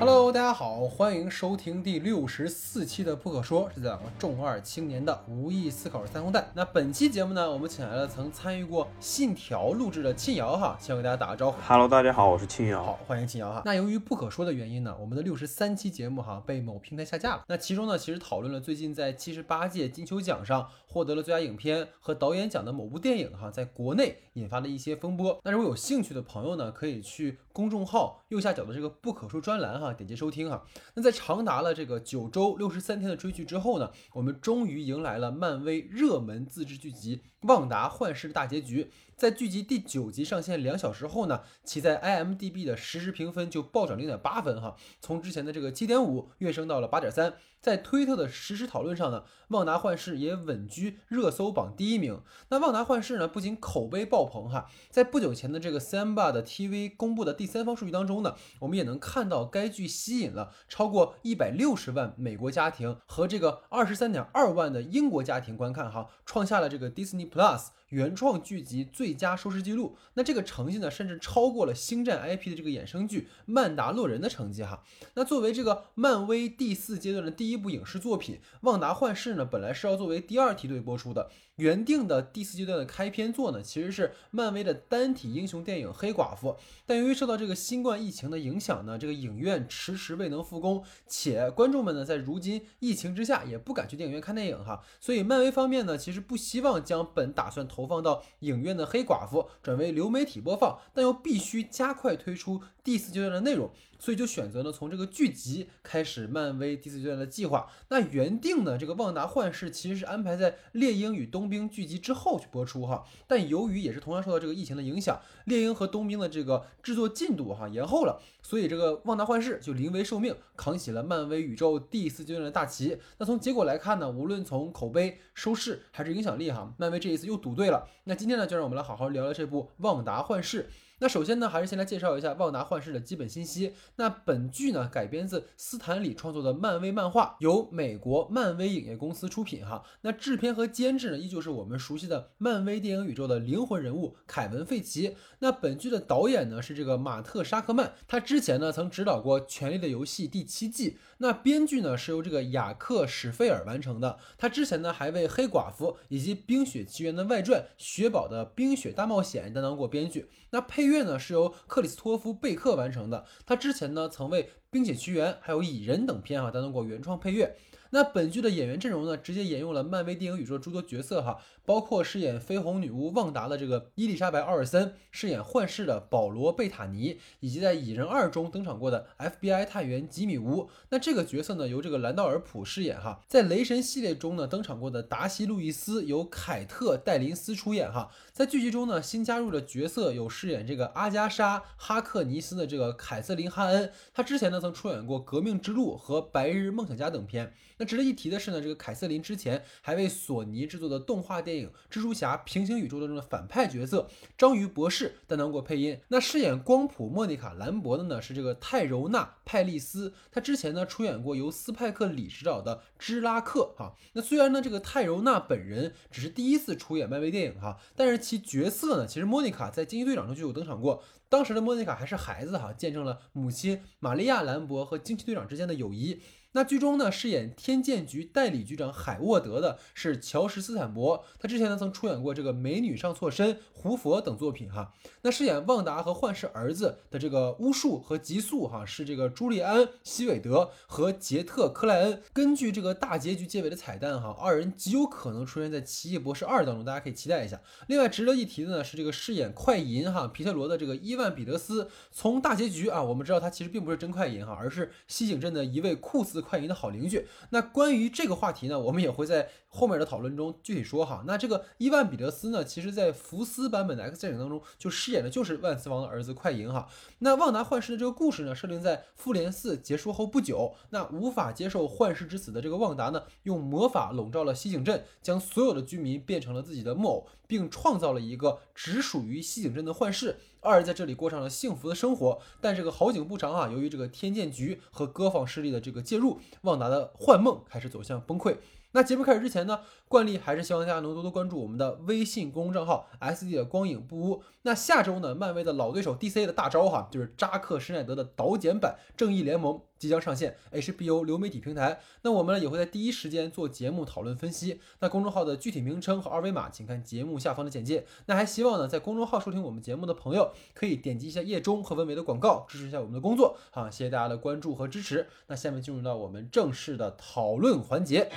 Hello，大家好，欢迎收听第六十四期的不可说，是两个重二青年的无意思考三红蛋。那本期节目呢，我们请来了曾参与过《信条》录制的庆瑶哈，先给大家打个招呼。Hello，大家好，我是庆瑶。好，欢迎庆瑶哈。那由于不可说的原因呢，我们的六十三期节目哈被某平台下架了。那其中呢，其实讨论了最近在七十八届金球奖上获得了最佳影片和导演奖的某部电影哈，在国内引发了一些风波。那如果有兴趣的朋友呢，可以去公众号右下角的这个不可说专栏哈，点击收听哈。那在长达了这个九周六十三天的追剧之后呢，我们终于迎来了漫威热门自制剧集《旺达幻视》的大结局。在剧集第九集上线两小时后呢，其在 IMDB 的实时评分就暴涨零点八分哈，从之前的这个七点五跃升到了八点三。在推特的实时讨论上呢，《旺达幻视》也稳居热搜榜第一名。那《旺达幻视》呢，不仅口碑爆棚哈，在不久前的这个 Samba 的 TV 公布的第三方数据当中呢，我们也能看到该剧吸引了超过一百六十万美国家庭和这个二十三点二万的英国家庭观看哈，创下了这个 Disney Plus。原创剧集最佳收视记录，那这个成绩呢，甚至超过了星战 IP 的这个衍生剧《曼达洛人》的成绩哈。那作为这个漫威第四阶段的第一一部影视作品，《旺达幻视》呢，本来是要作为第二梯队播出的。原定的第四阶段的开篇作呢，其实是漫威的单体英雄电影《黑寡妇》，但由于受到这个新冠疫情的影响呢，这个影院迟迟未能复工，且观众们呢在如今疫情之下也不敢去电影院看电影哈，所以漫威方面呢，其实不希望将本打算投放到影院的《黑寡妇》转为流媒体播放，但又必须加快推出第四阶段的内容。所以就选择了从这个剧集开始漫威第四阶段的计划。那原定呢，这个《旺达幻视》其实是安排在《猎鹰与冬兵》剧集之后去播出哈，但由于也是同样受到这个疫情的影响，《猎鹰》和《冬兵》的这个制作进度哈延后了，所以这个《旺达幻视》就临危受命，扛起了漫威宇宙第四阶段的大旗。那从结果来看呢，无论从口碑、收视还是影响力哈，漫威这一次又赌对了。那今天呢，就让我们来好好聊聊这部《旺达幻视》。那首先呢，还是先来介绍一下《旺达幻视》的基本信息。那本剧呢改编自斯坦李创作的漫威漫画，由美国漫威影业公司出品哈。那制片和监制呢，依旧是我们熟悉的漫威电影宇宙的灵魂人物凯文·费奇。那本剧的导演呢是这个马特·沙克曼，他之前呢曾执导过《权力的游戏》第七季。那编剧呢是由这个雅克·史费尔完成的，他之前呢还为《黑寡妇》以及《冰雪奇缘》的外传《雪宝的冰雪大冒险》担当过编剧。那配乐呢是由克里斯托夫·贝克完成的，他之前呢曾为《冰雪奇缘》还有《蚁人》等片哈担当过原创配乐。那本剧的演员阵容呢，直接沿用了漫威电影宇宙诸多角色哈，包括饰演绯红女巫旺达的这个伊丽莎白·奥尔森，饰演幻视的保罗·贝塔尼，以及在《蚁人二》中登场过的 FBI 探员吉米·吴。那这个角色呢，由这个兰道尔·普饰演哈，在雷神系列中呢登场过的达西·路易斯由凯特·戴琳斯出演哈。在剧集中呢，新加入的角色有饰演这个阿加莎·哈克尼斯的这个凯瑟琳·哈恩，她之前呢曾出演过《革命之路》和《白日梦想家》等片。那值得一提的是呢，这个凯瑟琳之前还为索尼制作的动画电影《蜘蛛侠：平行宇宙》当中的反派角色章鱼博士担当过配音。那饰演光谱莫妮卡·兰博的呢是这个泰柔娜·派利斯，她之前呢出演过由斯派克·李执导的《芝拉克》哈。那虽然呢这个泰柔娜本人只是第一次出演漫威电影哈，但是其角色呢其实莫妮卡在《惊奇队长》中就有登场过。当时的莫妮卡还是孩子哈，见证了母亲玛利亚·兰博和惊奇队长之间的友谊。那剧中呢，饰演天剑局代理局长海沃德的是乔什斯坦伯，他之前呢曾出演过这个《美女上错身》《胡佛》等作品哈。那饰演旺达和幻视儿子的这个巫术和极速哈，是这个朱利安·希韦德和杰特·克莱恩。根据这个大结局结尾的彩蛋哈，二人极有可能出现在《奇异博士二》当中，大家可以期待一下。另外值得一提的呢是这个饰演快银哈皮特罗的这个伊万·彼得斯，从大结局啊，我们知道他其实并不是真快银哈，而是西井镇的一位酷似快银的好邻居。那关于这个话题呢，我们也会在后面的讨论中具体说哈。那这个伊万·彼得斯呢，其实在福斯版本的 X 战警当中就饰演的就是万磁王的儿子快银哈。那旺达幻视的这个故事呢，设定在复联四结束后不久，那无法接受幻视之死的这个旺达呢，用魔法笼罩了西井镇，将所有的居民变成了自己的木偶，并创造了一个只属于西井镇的幻视。二人在这里过上了幸福的生活，但这个好景不长啊，由于这个天剑局和各方势力的这个介入，旺达的幻梦开始走向崩溃。那节目开始之前呢，惯例还是希望大家能多多关注我们的微信公众账号 S D 的光影不污。那下周呢，漫威的老对手 D C 的大招哈，就是扎克施耐德的导剪版《正义联盟》即将上线 HBO 流媒体平台。那我们呢也会在第一时间做节目讨论分析。那公众号的具体名称和二维码，请看节目下方的简介。那还希望呢，在公众号收听我们节目的朋友，可以点击一下页中和文尾的广告，支持一下我们的工作。好，谢谢大家的关注和支持。那下面进入到我们正式的讨论环节。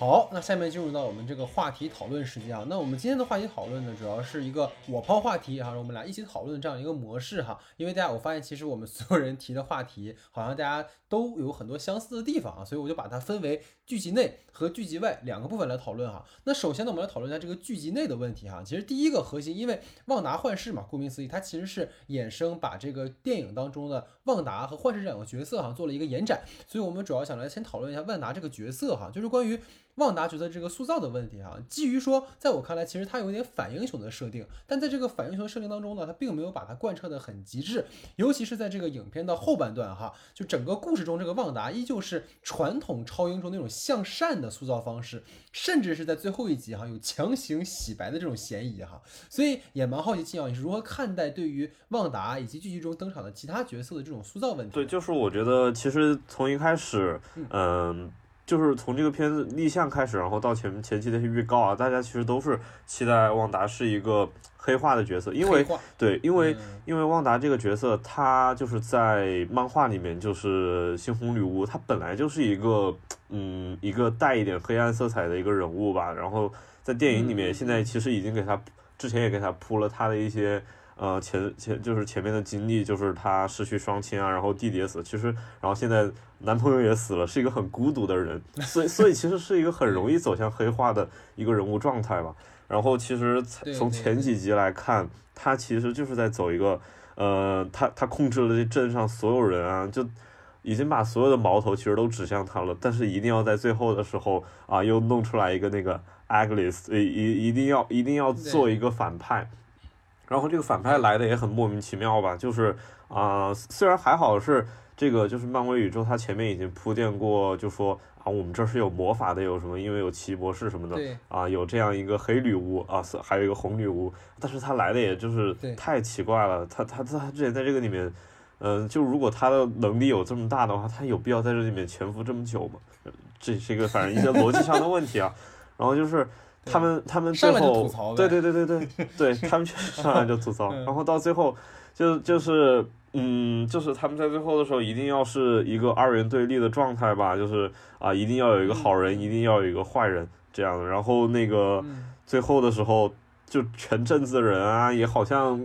好，那下面进入到我们这个话题讨论时间啊。那我们今天的话题讨论呢，主要是一个我抛话题哈，我们俩一起讨论这样一个模式哈。因为大家我发现，其实我们所有人提的话题，好像大家都有很多相似的地方啊，所以我就把它分为剧集内和剧集外两个部分来讨论哈。那首先呢，我们来讨论一下这个剧集内的问题哈。其实第一个核心，因为旺达幻视嘛，顾名思义，它其实是衍生把这个电影当中的旺达和幻视这两个角色哈做了一个延展，所以我们主要想来先讨论一下万达这个角色哈，就是关于。旺达角色这个塑造的问题哈，基于说，在我看来，其实它有点反英雄的设定，但在这个反英雄设定当中呢，它并没有把它贯彻的很极致，尤其是在这个影片的后半段哈，就整个故事中，这个旺达依旧是传统超英雄那种向善的塑造方式，甚至是在最后一集哈有强行洗白的这种嫌疑哈，所以也蛮好奇金瑶你是如何看待对于旺达以及剧集中登场的其他角色的这种塑造问题？对，就是我觉得其实从一开始，嗯。就是从这个片子立项开始，然后到前前期的一些预告啊，大家其实都是期待旺达是一个黑化的角色，因为对，因为因为旺达这个角色，他就是在漫画里面就是猩红女巫，她本来就是一个嗯一个带一点黑暗色彩的一个人物吧，然后在电影里面现在其实已经给他之前也给他铺了他的一些。呃，前前就是前面的经历，就是她失去双亲啊，然后弟弟也死，其实，然后现在男朋友也死了，是一个很孤独的人，所以所以其实是一个很容易走向黑化的一个人物状态吧。然后其实从前几集来看，他其实就是在走一个，呃，他他控制了这镇上所有人啊，就已经把所有的矛头其实都指向他了，但是一定要在最后的时候啊，又弄出来一个那个 Agnes，一一一定要一定要做一个反派。然后这个反派来的也很莫名其妙吧，就是啊，虽然还好是这个，就是漫威宇宙，它前面已经铺垫过，就说啊，我们这是有魔法的，有什么？因为有奇异博士什么的，啊，有这样一个黑女巫啊，还有一个红女巫，但是他来的也就是太奇怪了，他他他之前在这个里面，嗯，就如果他的能力有这么大的话，他有必要在这里面潜伏这么久吗？这是一个反正一些逻辑上的问题啊，然后就是。他们他们最后对对对对对对，他们确实上来就吐槽，然后到最后就就是嗯，就是他们在最后的时候一定要是一个二元对立的状态吧，就是啊，一定要有一个好人，一定要有一个坏人这样的。然后那个最后的时候，就全镇子的人啊，也好像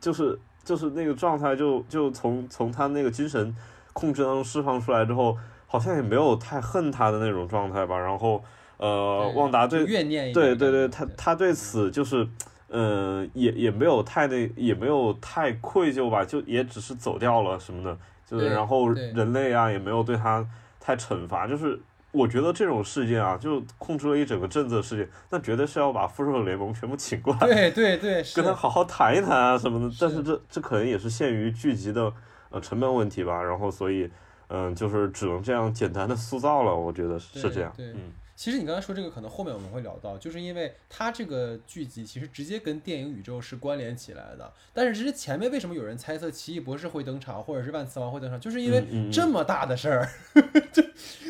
就是就是那个状态，就就从从他那个精神控制当中释放出来之后，好像也没有太恨他的那种状态吧，然后。呃，旺达对对对对，他他对此就是，嗯，也也没有太那，也没有太愧疚吧，就也只是走掉了什么的，就是然后人类啊也没有对他太惩罚，就是我觉得这种事件啊，就控制了一整个镇子的事件，那绝对是要把复仇者联盟全部请过来，对对对，跟他好好谈一谈啊什么的，但是这这可能也是限于剧集的呃成本问题吧，然后所以嗯，就是只能这样简单的塑造了，我觉得是这样，嗯。其实你刚才说这个，可能后面我们会聊到，就是因为它这个剧集其实直接跟电影宇宙是关联起来的。但是其实前面为什么有人猜测奇异博士会登场，或者是万磁王会登场，就是因为这么大的事儿，就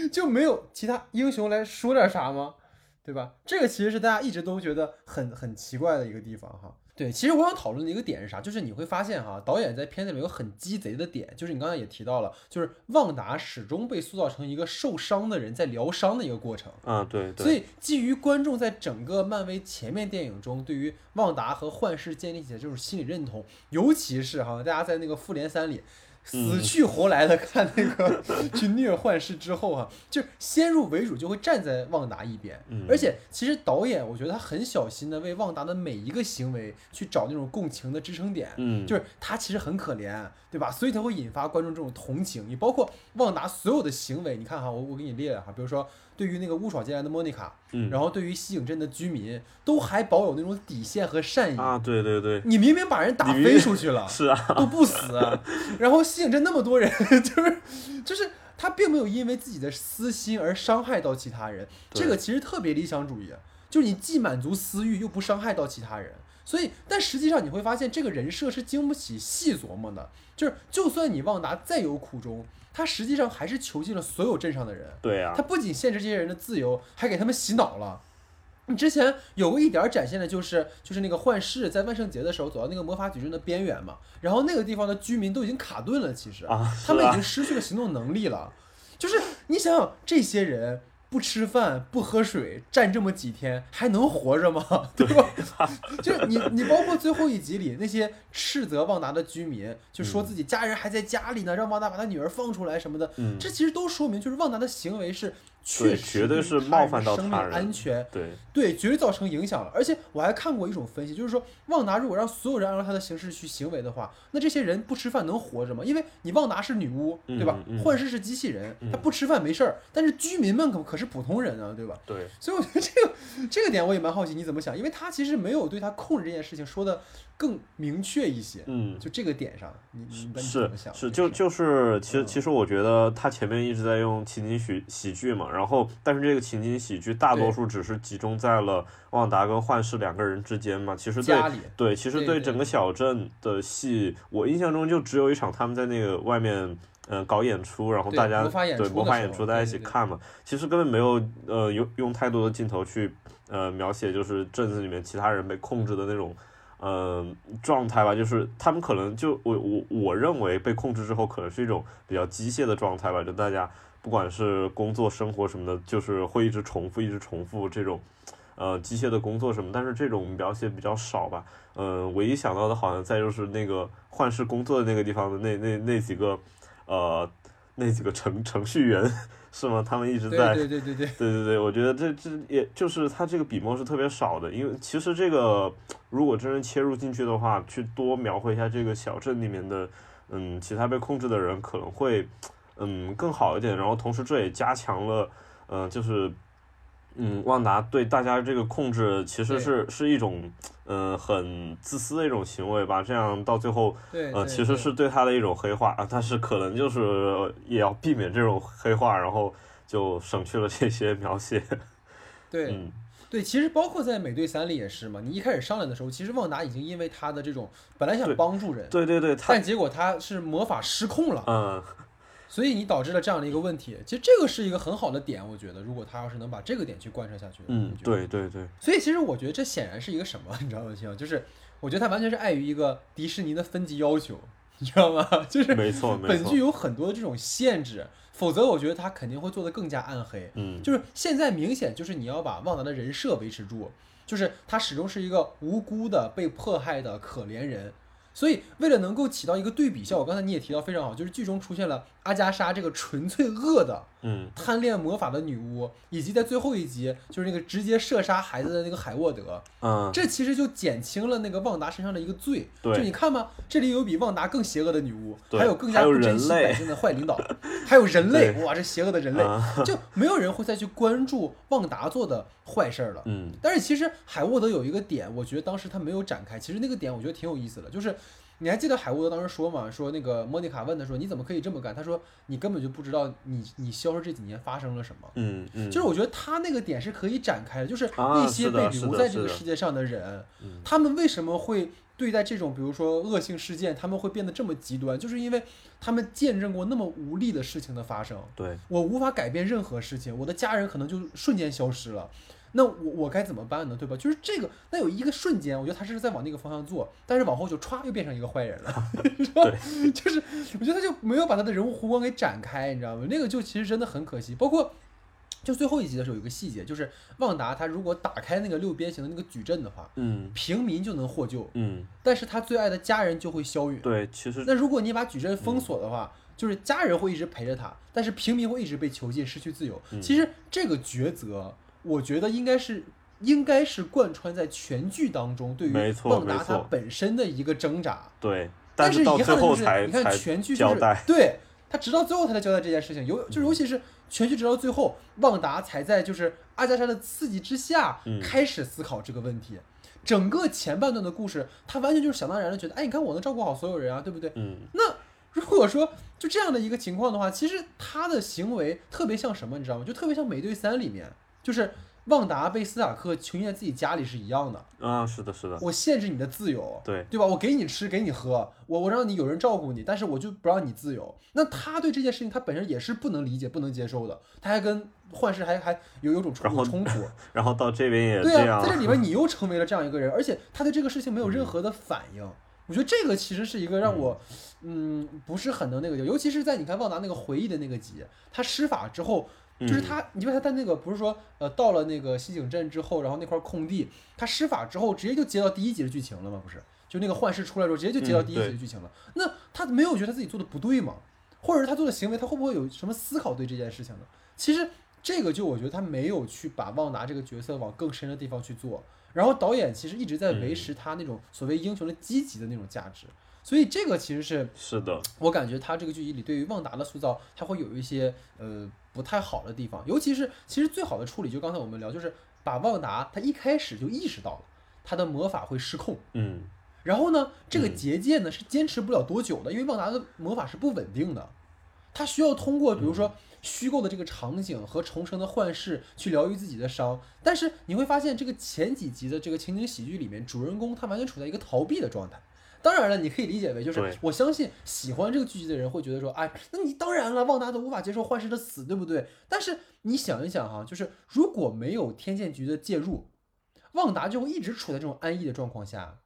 就没有其他英雄来说点啥吗？对吧？这个其实是大家一直都觉得很很奇怪的一个地方哈。对，其实我想讨论的一个点是啥？就是你会发现哈，导演在片子里面有很鸡贼的点，就是你刚才也提到了，就是旺达始终被塑造成一个受伤的人在疗伤的一个过程。啊，对。所以基于观众在整个漫威前面电影中对于旺达和幻视建立起来这种心理认同，尤其是哈，大家在那个复联三里。死去活来的看那个去虐幻视之后啊，就先入为主就会站在旺达一边，而且其实导演我觉得他很小心的为旺达的每一个行为去找那种共情的支撑点，嗯，就是他其实很可怜，对吧？所以才会引发观众这种同情。你包括旺达所有的行为，你看哈，我我给你列了哈，比如说。对于那个误闯进来的莫妮卡，嗯，然后对于西影镇的居民，都还保有那种底线和善意啊，对对对，你明明把人打飞出去了，是啊，都不死，然后西影镇那么多人，就是就是他并没有因为自己的私心而伤害到其他人，这个其实特别理想主义，就是你既满足私欲又不伤害到其他人。所以，但实际上你会发现，这个人设是经不起细琢磨的。就是，就算你旺达再有苦衷，他实际上还是囚禁了所有镇上的人。对呀，他不仅限制这些人的自由，还给他们洗脑了。你之前有过一点展现的，就是就是那个幻视在万圣节的时候走到那个魔法矩阵的边缘嘛，然后那个地方的居民都已经卡顿了，其实他们已经失去了行动能力了。就是你想想这些人。不吃饭不喝水站这么几天还能活着吗？对吧？就是你你包括最后一集里那些斥责旺达的居民，就说自己家人还在家里呢，让旺达把他女儿放出来什么的。嗯，这其实都说明就是旺达的行为是。确实，绝对是冒犯到生命安全，对对，绝对造成影响了。而且我还看过一种分析，就是说旺达如果让所有人按照他的形式去行为的话，那这些人不吃饭能活着吗？因为你旺达是女巫，对吧？幻视是机器人，他不吃饭没事儿，但是居民们可可是普通人啊，对吧？对。所以我觉得这个这个点我也蛮好奇，你怎么想？因为他其实没有对他控制这件事情说的。更明确一些，嗯，就这个点上，你是是就就是，其实其实我觉得他前面一直在用情景喜喜剧嘛，然后但是这个情景喜剧大多数只是集中在了旺达跟幻视两个人之间嘛，其实对对，其实对整个小镇的戏，我印象中就只有一场他们在那个外面嗯搞演出，然后大家对魔法演出大家一起看嘛，其实根本没有呃用用太多的镜头去呃描写就是镇子里面其他人被控制的那种。嗯，状态吧，就是他们可能就我我我认为被控制之后，可能是一种比较机械的状态吧，就大家不管是工作、生活什么的，就是会一直重复、一直重复这种，呃，机械的工作什么，但是这种描写比较少吧。嗯，唯一想到的好像再就是那个幻视工作的那个地方的那那那几个，呃，那几个程程序员。是吗？他们一直在对对对对对对对对，我觉得这这也就是他这个笔墨是特别少的，因为其实这个如果真正切入进去的话，去多描绘一下这个小镇里面的嗯其他被控制的人可能会嗯更好一点，然后同时这也加强了嗯就是。嗯，旺达对大家这个控制其实是是一种，嗯，很自私的一种行为吧。这样到最后，呃，其实是对他的一种黑化啊。但是可能就是也要避免这种黑化，然后就省去了这些描写。对，对，其实包括在美队三里也是嘛。你一开始上来的时候，其实旺达已经因为他的这种本来想帮助人，对对对，但结果他是魔法失控了。嗯。所以你导致了这样的一个问题，其实这个是一个很好的点，我觉得如果他要是能把这个点去贯彻下去，嗯，对对对。所以其实我觉得这显然是一个什么，你知道吗？就是我觉得它完全是碍于一个迪士尼的分级要求，你知道吗？就是没错，本剧有很多的这种限制，否则我觉得他肯定会做得更加暗黑。嗯，就是现在明显就是你要把旺达的人设维持住，就是他始终是一个无辜的被迫害的可怜人。所以，为了能够起到一个对比效果，刚才你也提到非常好，就是剧中出现了阿加莎这个纯粹恶的。嗯，贪恋魔法的女巫，以及在最后一集就是那个直接射杀孩子的那个海沃德，嗯，这其实就减轻了那个旺达身上的一个罪。对，就你看嘛，这里有比旺达更邪恶的女巫，还有更加不珍惜百姓的坏领导，还有人类，哇，这邪恶的人类，就没有人会再去关注旺达做的坏事儿了。嗯，但是其实海沃德有一个点，我觉得当时他没有展开，其实那个点我觉得挺有意思的，就是。你还记得海沃德当时说嘛？说那个莫妮卡问他说：“你怎么可以这么干？”他说：“你根本就不知道你你消失这几年发生了什么。”嗯嗯，就是我觉得他那个点是可以展开的，就是那些被留在这个世界上的人，他们为什么会对待这种比如说恶性事件，他们会变得这么极端？就是因为他们见证过那么无力的事情的发生。对我无法改变任何事情，我的家人可能就瞬间消失了。那我我该怎么办呢？对吧？就是这个，那有一个瞬间，我觉得他是在往那个方向做，但是往后就歘又变成一个坏人了，是吧？就是我觉得他就没有把他的人物弧光给展开，你知道吗？那个就其实真的很可惜。包括就最后一集的时候，有一个细节，就是旺达他如果打开那个六边形的那个矩阵的话，嗯，平民就能获救，嗯，但是他最爱的家人就会消陨。对，其实那如果你把矩阵封锁的话，就是家人会一直陪着他，但是平民会一直被囚禁，失去自由。其实这个抉择。我觉得应该是，应该是贯穿在全剧当中，对于旺达他本身的一个挣扎。对，但是遗憾的就是，你看全剧就是对他直到最后他才交代这件事情，尤就尤其是全剧直到最后，旺达才在就是阿加莎的刺激之下开始思考这个问题。整个前半段的故事，他完全就是想当然的觉得，哎，你看我能照顾好所有人啊，对不对？嗯。那如果说就这样的一个情况的话，其实他的行为特别像什么，你知道吗？就特别像《美队三》里面。就是旺达被斯塔克囚禁在自己家里是一样的。啊，是的，是的。我限制你的自由，对对吧？我给你吃，给你喝，我我让你有人照顾你，但是我就不让你自由。那他对这件事情，他本身也是不能理解、不能接受的。他还跟幻视还还有有种冲冲突。然后到这边也对啊，在这里 面你又成为了这样一个人，而且他对这个事情没有任何的反应。我觉得这个其实是一个让我，嗯，不是很能那个，尤其是在你看旺达那个回忆的那个集，他施法之后。就是他，你说他在那个不是说，呃，到了那个西井镇之后，然后那块空地，他施法之后，直接就接到第一集的剧情了吗？不是，就那个幻视出来之后，直接就接到第一集的剧情了。那他没有觉得他自己做的不对吗？或者是他做的行为，他会不会有什么思考对这件事情呢？其实这个就我觉得他没有去把旺达这个角色往更深的地方去做。然后导演其实一直在维持他那种所谓英雄的积极的那种价值。所以这个其实是是的，我感觉他这个剧集里对于旺达的塑造，他会有一些呃。不太好的地方，尤其是其实最好的处理，就刚才我们聊，就是把旺达他一开始就意识到了他的魔法会失控，嗯，然后呢，这个结界呢是坚持不了多久的，因为旺达的魔法是不稳定的，他需要通过比如说虚构的这个场景和重生的幻视去疗愈自己的伤，但是你会发现这个前几集的这个情景喜剧里面，主人公他完全处在一个逃避的状态。当然了，你可以理解为就是我相信喜欢这个剧集的人会觉得说，哎，那你当然了，旺达都无法接受幻视的死，对不对？但是你想一想哈，就是如果没有天剑局的介入，旺达就会一直处在这种安逸的状况下，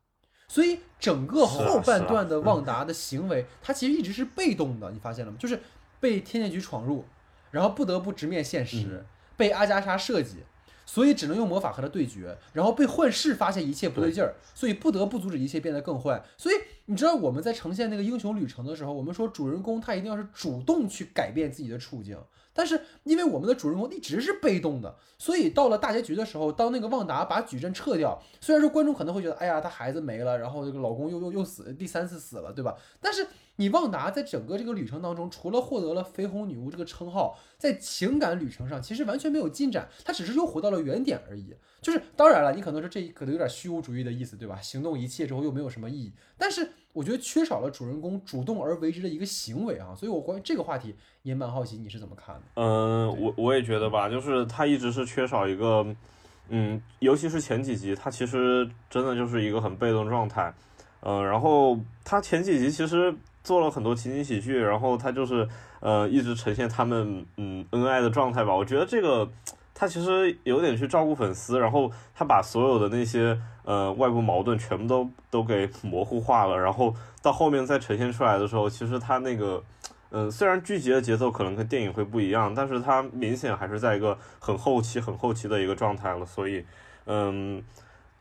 所以整个后半段的旺达的行为，他其实一直是被动的，你发现了吗？就是被天剑局闯入，然后不得不直面现实，被阿加莎设计。所以只能用魔法和他对决，然后被幻视发现一切不对劲儿，所以不得不阻止一切变得更坏。所以你知道我们在呈现那个英雄旅程的时候，我们说主人公他一定要是主动去改变自己的处境。但是因为我们的主人公一直是被动的，所以到了大结局的时候，当那个旺达把矩阵撤掉，虽然说观众可能会觉得，哎呀，他孩子没了，然后这个老公又又又死，第三次死了，对吧？但是你旺达在整个这个旅程当中，除了获得了绯红女巫这个称号，在情感旅程上其实完全没有进展，他只是又回到了原点而已。就是当然了，你可能说这可能有点虚无主义的意思，对吧？行动一切之后又没有什么意义，但是。我觉得缺少了主人公主动而为之的一个行为啊，所以我关于这个话题也蛮好奇，你是怎么看的？嗯，我我也觉得吧，就是他一直是缺少一个，嗯，尤其是前几集，他其实真的就是一个很被动状态，嗯，然后他前几集其实做了很多情景喜剧，然后他就是呃一直呈现他们嗯恩爱的状态吧，我觉得这个。他其实有点去照顾粉丝，然后他把所有的那些呃外部矛盾全部都都给模糊化了，然后到后面再呈现出来的时候，其实他那个嗯虽然剧集的节奏可能跟电影会不一样，但是他明显还是在一个很后期很后期的一个状态了。所以嗯，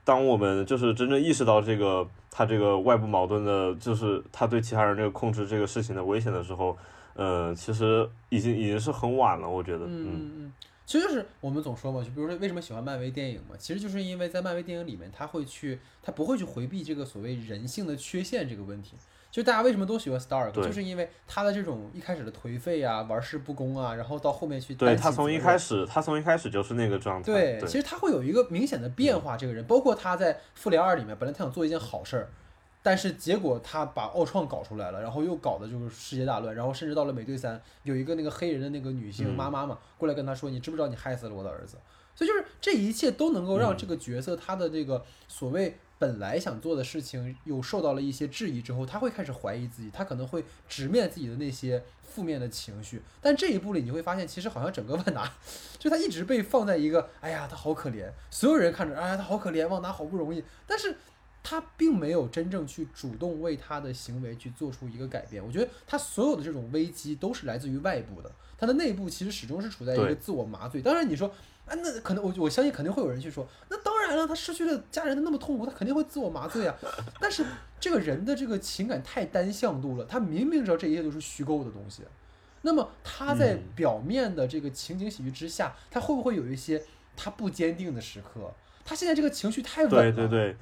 当我们就是真正意识到这个他这个外部矛盾的，就是他对其他人这个控制这个事情的危险的时候，呃，其实已经已经是很晚了，我觉得嗯。其实就是我们总说嘛，就比如说为什么喜欢漫威电影嘛，其实就是因为在漫威电影里面，他会去，他不会去回避这个所谓人性的缺陷这个问题。就大家为什么都喜欢 Stark，就是因为他的这种一开始的颓废啊，玩世不恭啊，然后到后面去对他从一开始，他从一开始就是那个状态。对，其实他会有一个明显的变化。这个人，包括他在复联二里面，本来他想做一件好事儿。但是结果他把奥创搞出来了，然后又搞的就是世界大乱，然后甚至到了美队三，有一个那个黑人的那个女性妈妈嘛，过来跟他说，你知不知道你害死了我的儿子？所以就是这一切都能够让这个角色他的这个所谓本来想做的事情又受到了一些质疑之后，他会开始怀疑自己，他可能会直面自己的那些负面的情绪。但这一步里你会发现，其实好像整个 万达，就他一直被放在一个，哎呀他好可怜，所有人看着，哎呀他好可怜，万达好不容易，但是。他并没有真正去主动为他的行为去做出一个改变。我觉得他所有的这种危机都是来自于外部的，他的内部其实始终是处在一个自我麻醉。当然你说，啊，那可能我我相信肯定会有人去说，那当然了，他失去了家人的那么痛苦，他肯定会自我麻醉啊。但是这个人的这个情感太单向度了，他明明知道这一切都是虚构的东西，那么他在表面的这个情景喜剧之下，他会不会有一些他不坚定的时刻？他现在这个情绪太稳了。对对对。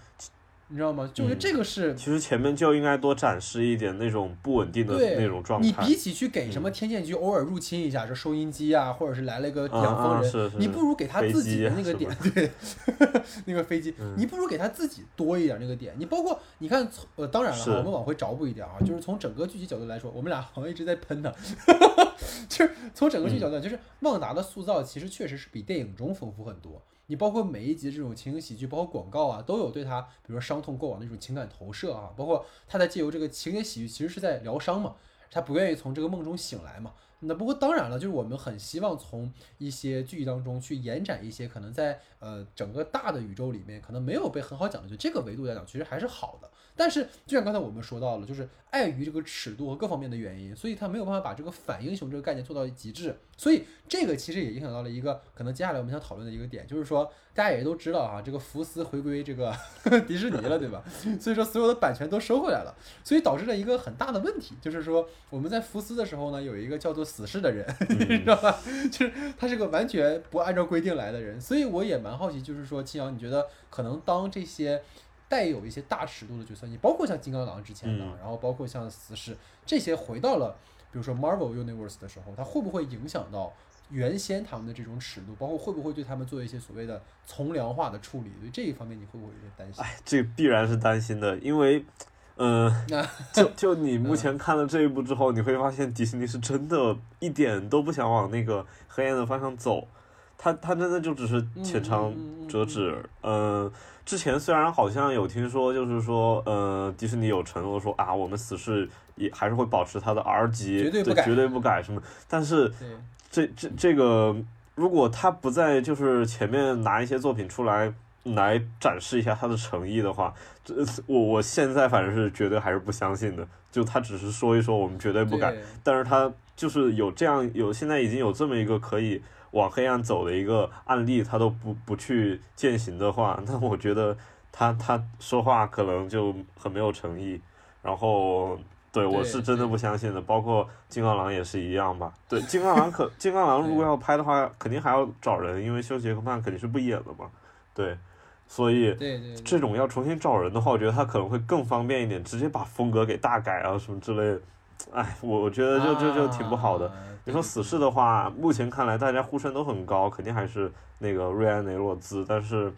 你知道吗？就我觉得这个是，其实前面就应该多展示一点那种不稳定的那种状态。你比起去给什么天剑局偶尔入侵一下，这收音机啊，或者是来了一个养蜂人，你不如给他自己的那个点，对，那个飞机，你不如给他自己多一点那个点。你包括你看，呃，当然了，我们往回找补一点啊，就是从整个剧集角度来说，我们俩好像一直在喷他，就是从整个剧角度，就是旺达的塑造其实确实是比电影中丰富很多。你包括每一集这种情景喜剧，包括广告啊，都有对他，比如说伤痛过往的一种情感投射啊，包括他在借由这个情景喜剧，其实是在疗伤嘛，他不愿意从这个梦中醒来嘛。那不过当然了，就是我们很希望从一些剧集当中去延展一些可能在呃整个大的宇宙里面可能没有被很好讲的，就这个维度来讲，其实还是好的。但是就像刚才我们说到了，就是碍于这个尺度和各方面的原因，所以他没有办法把这个反英雄这个概念做到极致。所以这个其实也影响到了一个可能接下来我们想讨论的一个点，就是说大家也都知道啊，这个福斯回归这个 迪士尼了，对吧？所以说所有的版权都收回来了，所以导致了一个很大的问题，就是说我们在福斯的时候呢，有一个叫做死侍的人，你知道吧？就是他是个完全不按照规定来的人，所以我也蛮好奇，就是说青阳，你觉得可能当这些。带有一些大尺度的角色，你包括像金刚狼之前的，然后包括像死侍这些回到了，比如说 Marvel Universe 的时候，它会不会影响到原先他们的这种尺度？包括会不会对他们做一些所谓的从良化的处理？对这一方面，你会不会有点担心？哎，这必然是担心的，因为，嗯，就就你目前看了这一部之后，你会发现迪士尼是真的一点都不想往那个黑暗的方向走，他他真的就只是浅尝辄止，嗯。之前虽然好像有听说，就是说，呃，迪士尼有承诺说啊，我们死侍也还是会保持它的 R 级，绝对不改，绝对不改什么。但是，这这这个，如果他不在就是前面拿一些作品出来来展示一下他的诚意的话，这我我现在反正是绝对还是不相信的。就他只是说一说，我们绝对不改，但是他就是有这样有现在已经有这么一个可以。往黑暗走的一个案例，他都不不去践行的话，那我觉得他他说话可能就很没有诚意。然后，对我是真的不相信的。包括金刚狼也是一样吧？对，金刚狼可 金刚狼如果要拍的话，肯定还要找人，因为休杰克曼肯定是不演了嘛。对，所以这种要重新找人的话，我觉得他可能会更方便一点，直接把风格给大改啊什么之类的。哎，我我觉得就就就挺不好的。你说死侍的话，目前看来大家呼声都很高，肯定还是那个瑞安·雷诺兹。但是，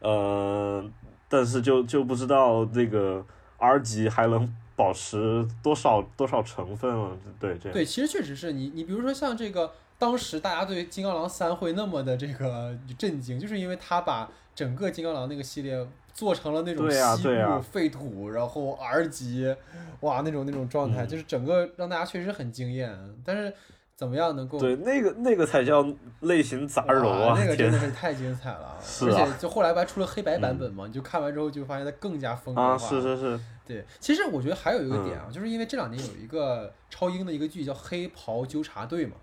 呃，但是就就不知道这个 R 级还能保持多少多少成分了。对，这样。对，其实确实是你，你比如说像这个，当时大家对《金刚狼三》会那么的这个震惊，就是因为他把整个金刚狼那个系列做成了那种西部废土，然后 R 级，哇，那种那种状态，就是整个让大家确实很惊艳。但是。怎么样能够对那个那个才叫类型杂糅啊！那个真的是太精彩了，而且就后来不还出了黑白版本嘛？你就看完之后就发现它更加风格化。是是是，对。其实我觉得还有一个点啊，就是因为这两年有一个超英的一个剧叫《黑袍纠察队》嘛。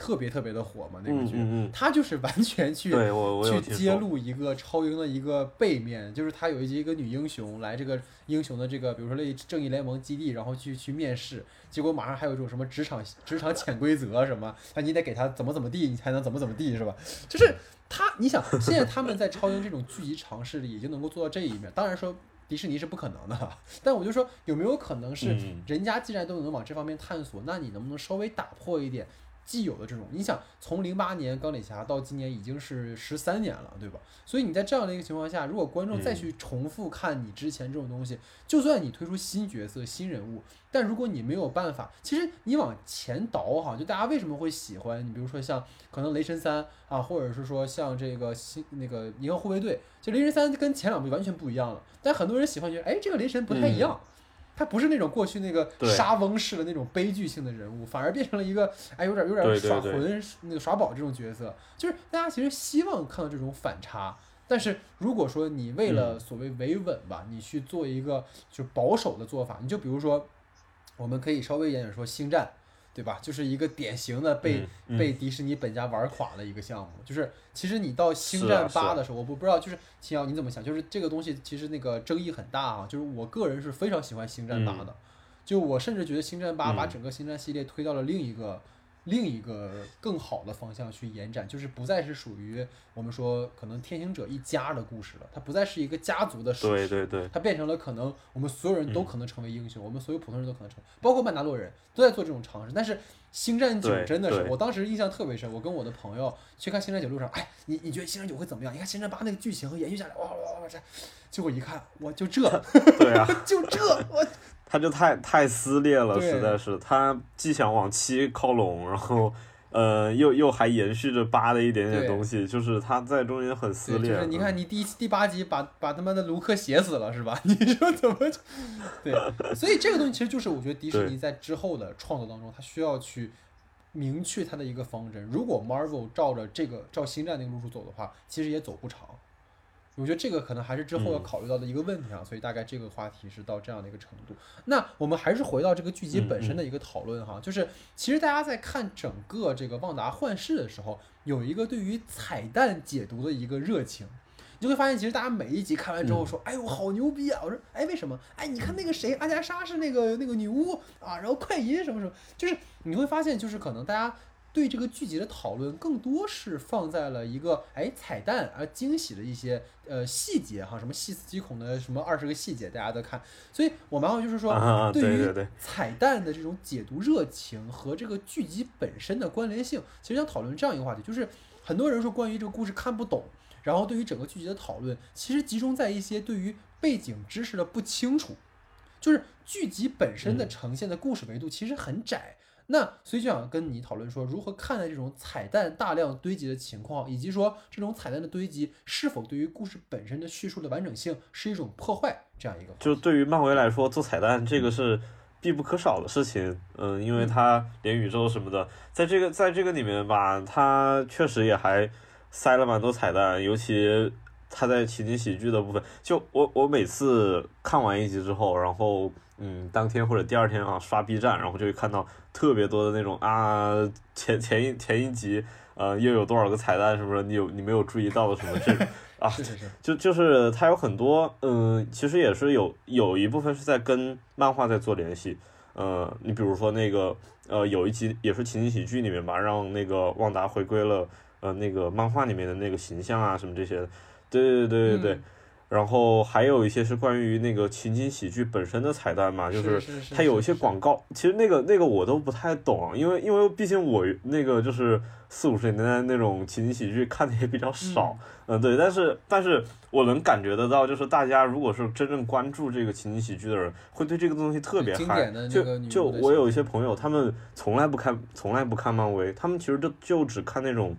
特别特别的火嘛，那个剧，他就是完全去 去揭露一个超英的一个背面，就是他有一集一个女英雄来这个英雄的这个，比如说类正义联盟基地，然后去去面试，结果马上还有一种什么职场职场潜规则什么，那你得给他怎么怎么地，你才能怎么怎么地，是吧？就是他，你想现在他们在超英这种剧集尝试里已经能够做到这一面，当然说迪士尼是不可能的，但我就说有没有可能是人家既然都能往这方面探索，那你能不能稍微打破一点？既有的这种，你想从零八年钢铁侠到今年已经是十三年了，对吧？所以你在这样的一个情况下，如果观众再去重复看你之前这种东西，就算你推出新角色、新人物，但如果你没有办法，其实你往前倒哈，就大家为什么会喜欢你？比如说像可能雷神三啊，或者是说像这个新那个银河护卫队，就雷神三跟前两部完全不一样了，但很多人喜欢觉得，哎，这个雷神不太一样。他不是那种过去那个沙翁式的那种悲剧性的人物，反而变成了一个哎有点有点耍混那个耍宝这种角色，就是大家其实希望看到这种反差。但是如果说你为了所谓维稳吧，你去做一个就保守的做法，你就比如说，我们可以稍微演点说星战。对吧？就是一个典型的被被迪士尼本家玩垮的一个项目。就是其实你到星战八的时候，我不不知道，就是秦瑶你怎么想？就是这个东西其实那个争议很大啊。就是我个人是非常喜欢星战八的，就我甚至觉得星战八把整个星战系列推到了另一个。另一个更好的方向去延展，就是不再是属于我们说可能天行者一家的故事了，它不再是一个家族的史诗，对对对，它变成了可能我们所有人都可能成为英雄，我们所有普通人都可能成，包括曼达洛人都在做这种尝试。但是星战九真的是，我当时印象特别深，我跟我的朋友去看星战九路上，哎，你你觉得星战九会怎么样？你看星战八那个剧情和延续下来，哇哇哇这，结果一看，我就这，对啊，就这我。他就太太撕裂了，实在是他既想往七靠拢，然后呃，又又还延续着八的一点点东西，就是他在中间很撕裂。就是你看，你第一第八集把把他妈的卢克写死了是吧？你说怎么？对，所以这个东西其实就是我觉得迪士尼在之后的创作当中，他需要去明确他的一个方针。如果 Marvel 照着这个照星战那个路数走的话，其实也走不长。我觉得这个可能还是之后要考虑到的一个问题啊，所以大概这个话题是到这样的一个程度。那我们还是回到这个剧集本身的一个讨论哈，就是其实大家在看整个这个旺达幻视的时候，有一个对于彩蛋解读的一个热情，你就会发现其实大家每一集看完之后说，哎呦好牛逼啊！我说，哎为什么？哎你看那个谁阿加莎是那个那个女巫啊，然后快银什么什么，就是你会发现就是可能大家。对这个剧集的讨论更多是放在了一个哎彩蛋而惊喜的一些呃细节哈，什么细思极恐的什么二十个细节，大家都看。所以我们就是说，对于彩蛋的这种解读热情和这个剧集本身的关联性，其实想讨论这样一个话题，就是很多人说关于这个故事看不懂，然后对于整个剧集的讨论，其实集中在一些对于背景知识的不清楚，就是剧集本身的呈现的故事维度其实很窄。那所以就想跟你讨论说，如何看待这种彩蛋大量堆积的情况，以及说这种彩蛋的堆积是否对于故事本身的叙述的完整性是一种破坏？这样一个，就对于漫威来说，做彩蛋这个是必不可少的事情。嗯，因为它连宇宙什么的，在这个在这个里面吧，它确实也还塞了蛮多彩蛋，尤其它在情景喜剧的部分。就我我每次看完一集之后，然后。嗯，当天或者第二天啊，刷 B 站，然后就会看到特别多的那种啊，前前一前一集，呃，又有多少个彩蛋，是不是？你有你没有注意到的什么这 啊？就就是它有很多，嗯，其实也是有有一部分是在跟漫画在做联系，呃，你比如说那个呃，有一集也是情景喜剧里面吧，让那个旺达回归了呃那个漫画里面的那个形象啊，什么这些，对对对对对。然后还有一些是关于那个情景喜剧本身的彩蛋嘛，就是它有一些广告，其实那个那个我都不太懂，因为因为毕竟我那个就是四五十年代那种情景喜剧看的也比较少，嗯对，但是但是我能感觉得到，就是大家如果是真正关注这个情景喜剧的人，会对这个东西特别嗨，就就我有一些朋友，他们从来不看从来不看漫威，他们其实就就只看那种。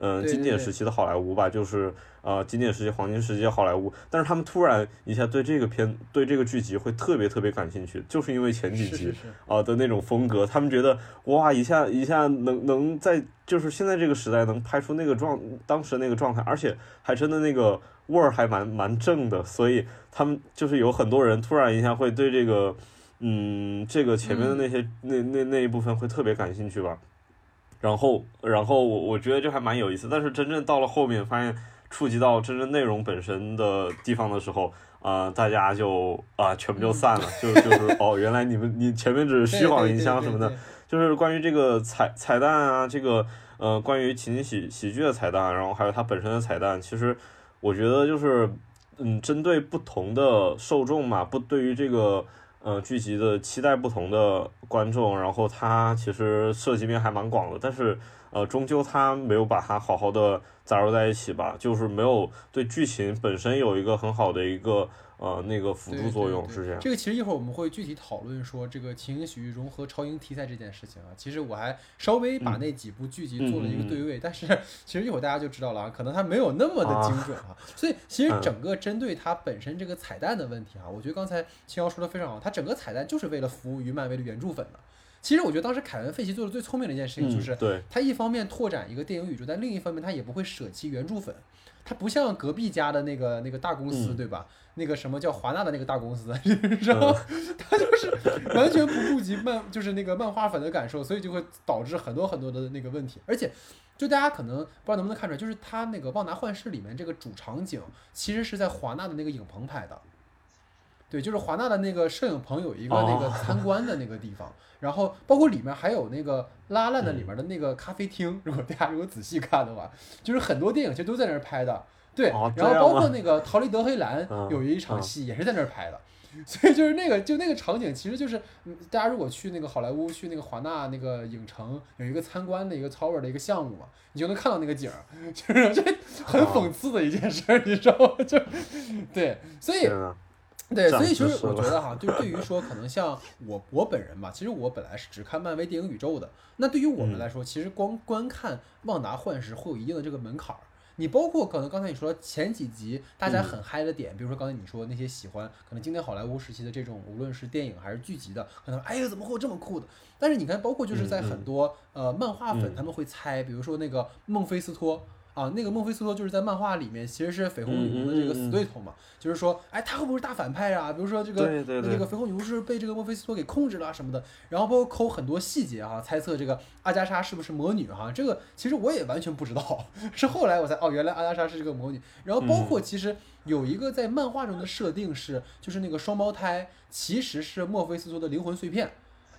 嗯，经典时期的好莱坞吧，就是呃，经典时期、黄金时期好莱坞。但是他们突然一下对这个片、对这个剧集会特别特别感兴趣，就是因为前几集啊的那种风格，他们觉得哇，一下一下能能在就是现在这个时代能拍出那个状，当时那个状态，而且还真的那个味儿还蛮蛮正的，所以他们就是有很多人突然一下会对这个，嗯，这个前面的那些那那那一部分会特别感兴趣吧。然后，然后我我觉得这还蛮有意思，但是真正到了后面，发现触及到真正内容本身的地方的时候，啊，大家就啊，全部就散了，就就是 哦，原来你们你前面只是虚晃一枪什么的，就是关于这个彩彩蛋啊，这个呃，关于情景喜喜剧的彩蛋，然后还有它本身的彩蛋，其实我觉得就是嗯，针对不同的受众嘛，不对于这个。呃，聚集的期待不同的观众，然后它其实涉及面还蛮广的，但是呃，终究它没有把它好好的杂糅在一起吧，就是没有对剧情本身有一个很好的一个。呃，那个辅助作用是这样。这个其实一会儿我们会具体讨论说这个情景喜剧融合超英题材这件事情啊。其实我还稍微把那几部剧集做了一个对位，但是 其实一会儿大家就知道了啊，可能它没有那么的精准啊。所以其实整个针对它本身这个彩蛋的问题啊，我觉得刚才青瑶说的非常好，它整个彩蛋就是为了服务于漫威的原著粉的。其实我觉得当时凯文·费奇做的最聪明的一件事情就是，他一方面拓展一个电影宇宙，但另一方面他也不会舍弃原著粉。他不像隔壁家的那个那个大公司，对吧？那个什么叫华纳的那个大公司，知道吗？他就是完全不顾及漫，就是那个漫画粉的感受，所以就会导致很多很多的那个问题。而且，就大家可能不知道能不能看出来，就是他那个《旺达幻视》里面这个主场景，其实是在华纳的那个影棚拍的。对，就是华纳的那个摄影棚有一个那个参观的那个地方，然后包括里面还有那个拉烂的里面的那个咖啡厅，如果大家如果仔细看的话，就是很多电影其实都在那儿拍的。对，然后包括那个逃离德黑兰有一场戏也是在那儿拍的，所以就是那个就那个场景，其实就是大家如果去那个好莱坞去那个华纳那个影城有一个参观的一个 tower 的一个项目嘛，你就能看到那个景儿，就是这 很讽刺的一件事儿，你知道吗？就对，所以。对，所以其实我觉得哈，就对于说可能像我我本人吧，其实我本来是只看漫威电影宇宙的。那对于我们来说，其实光观看《旺达幻视》会有一定的这个门槛儿。你包括可能刚才你说前几集大家很嗨的点，比如说刚才你说那些喜欢可能经典好莱坞时期的这种，无论是电影还是剧集的，可能哎呀怎么会有这么酷的？但是你看，包括就是在很多呃漫画粉他们会猜，比如说那个孟菲斯托。啊，那个墨菲斯托就是在漫画里面其实是绯红女巫的这个死对头嘛，就是说，哎，他会不会是大反派啊？比如说这个那个绯红女巫是被这个墨菲斯托给控制了什么的，然后包括抠很多细节啊，猜测这个阿加莎是不是魔女哈？这个其实我也完全不知道，是后来我才哦，原来阿加莎是这个魔女。然后包括其实有一个在漫画中的设定是，就是那个双胞胎其实是墨菲斯托的灵魂碎片。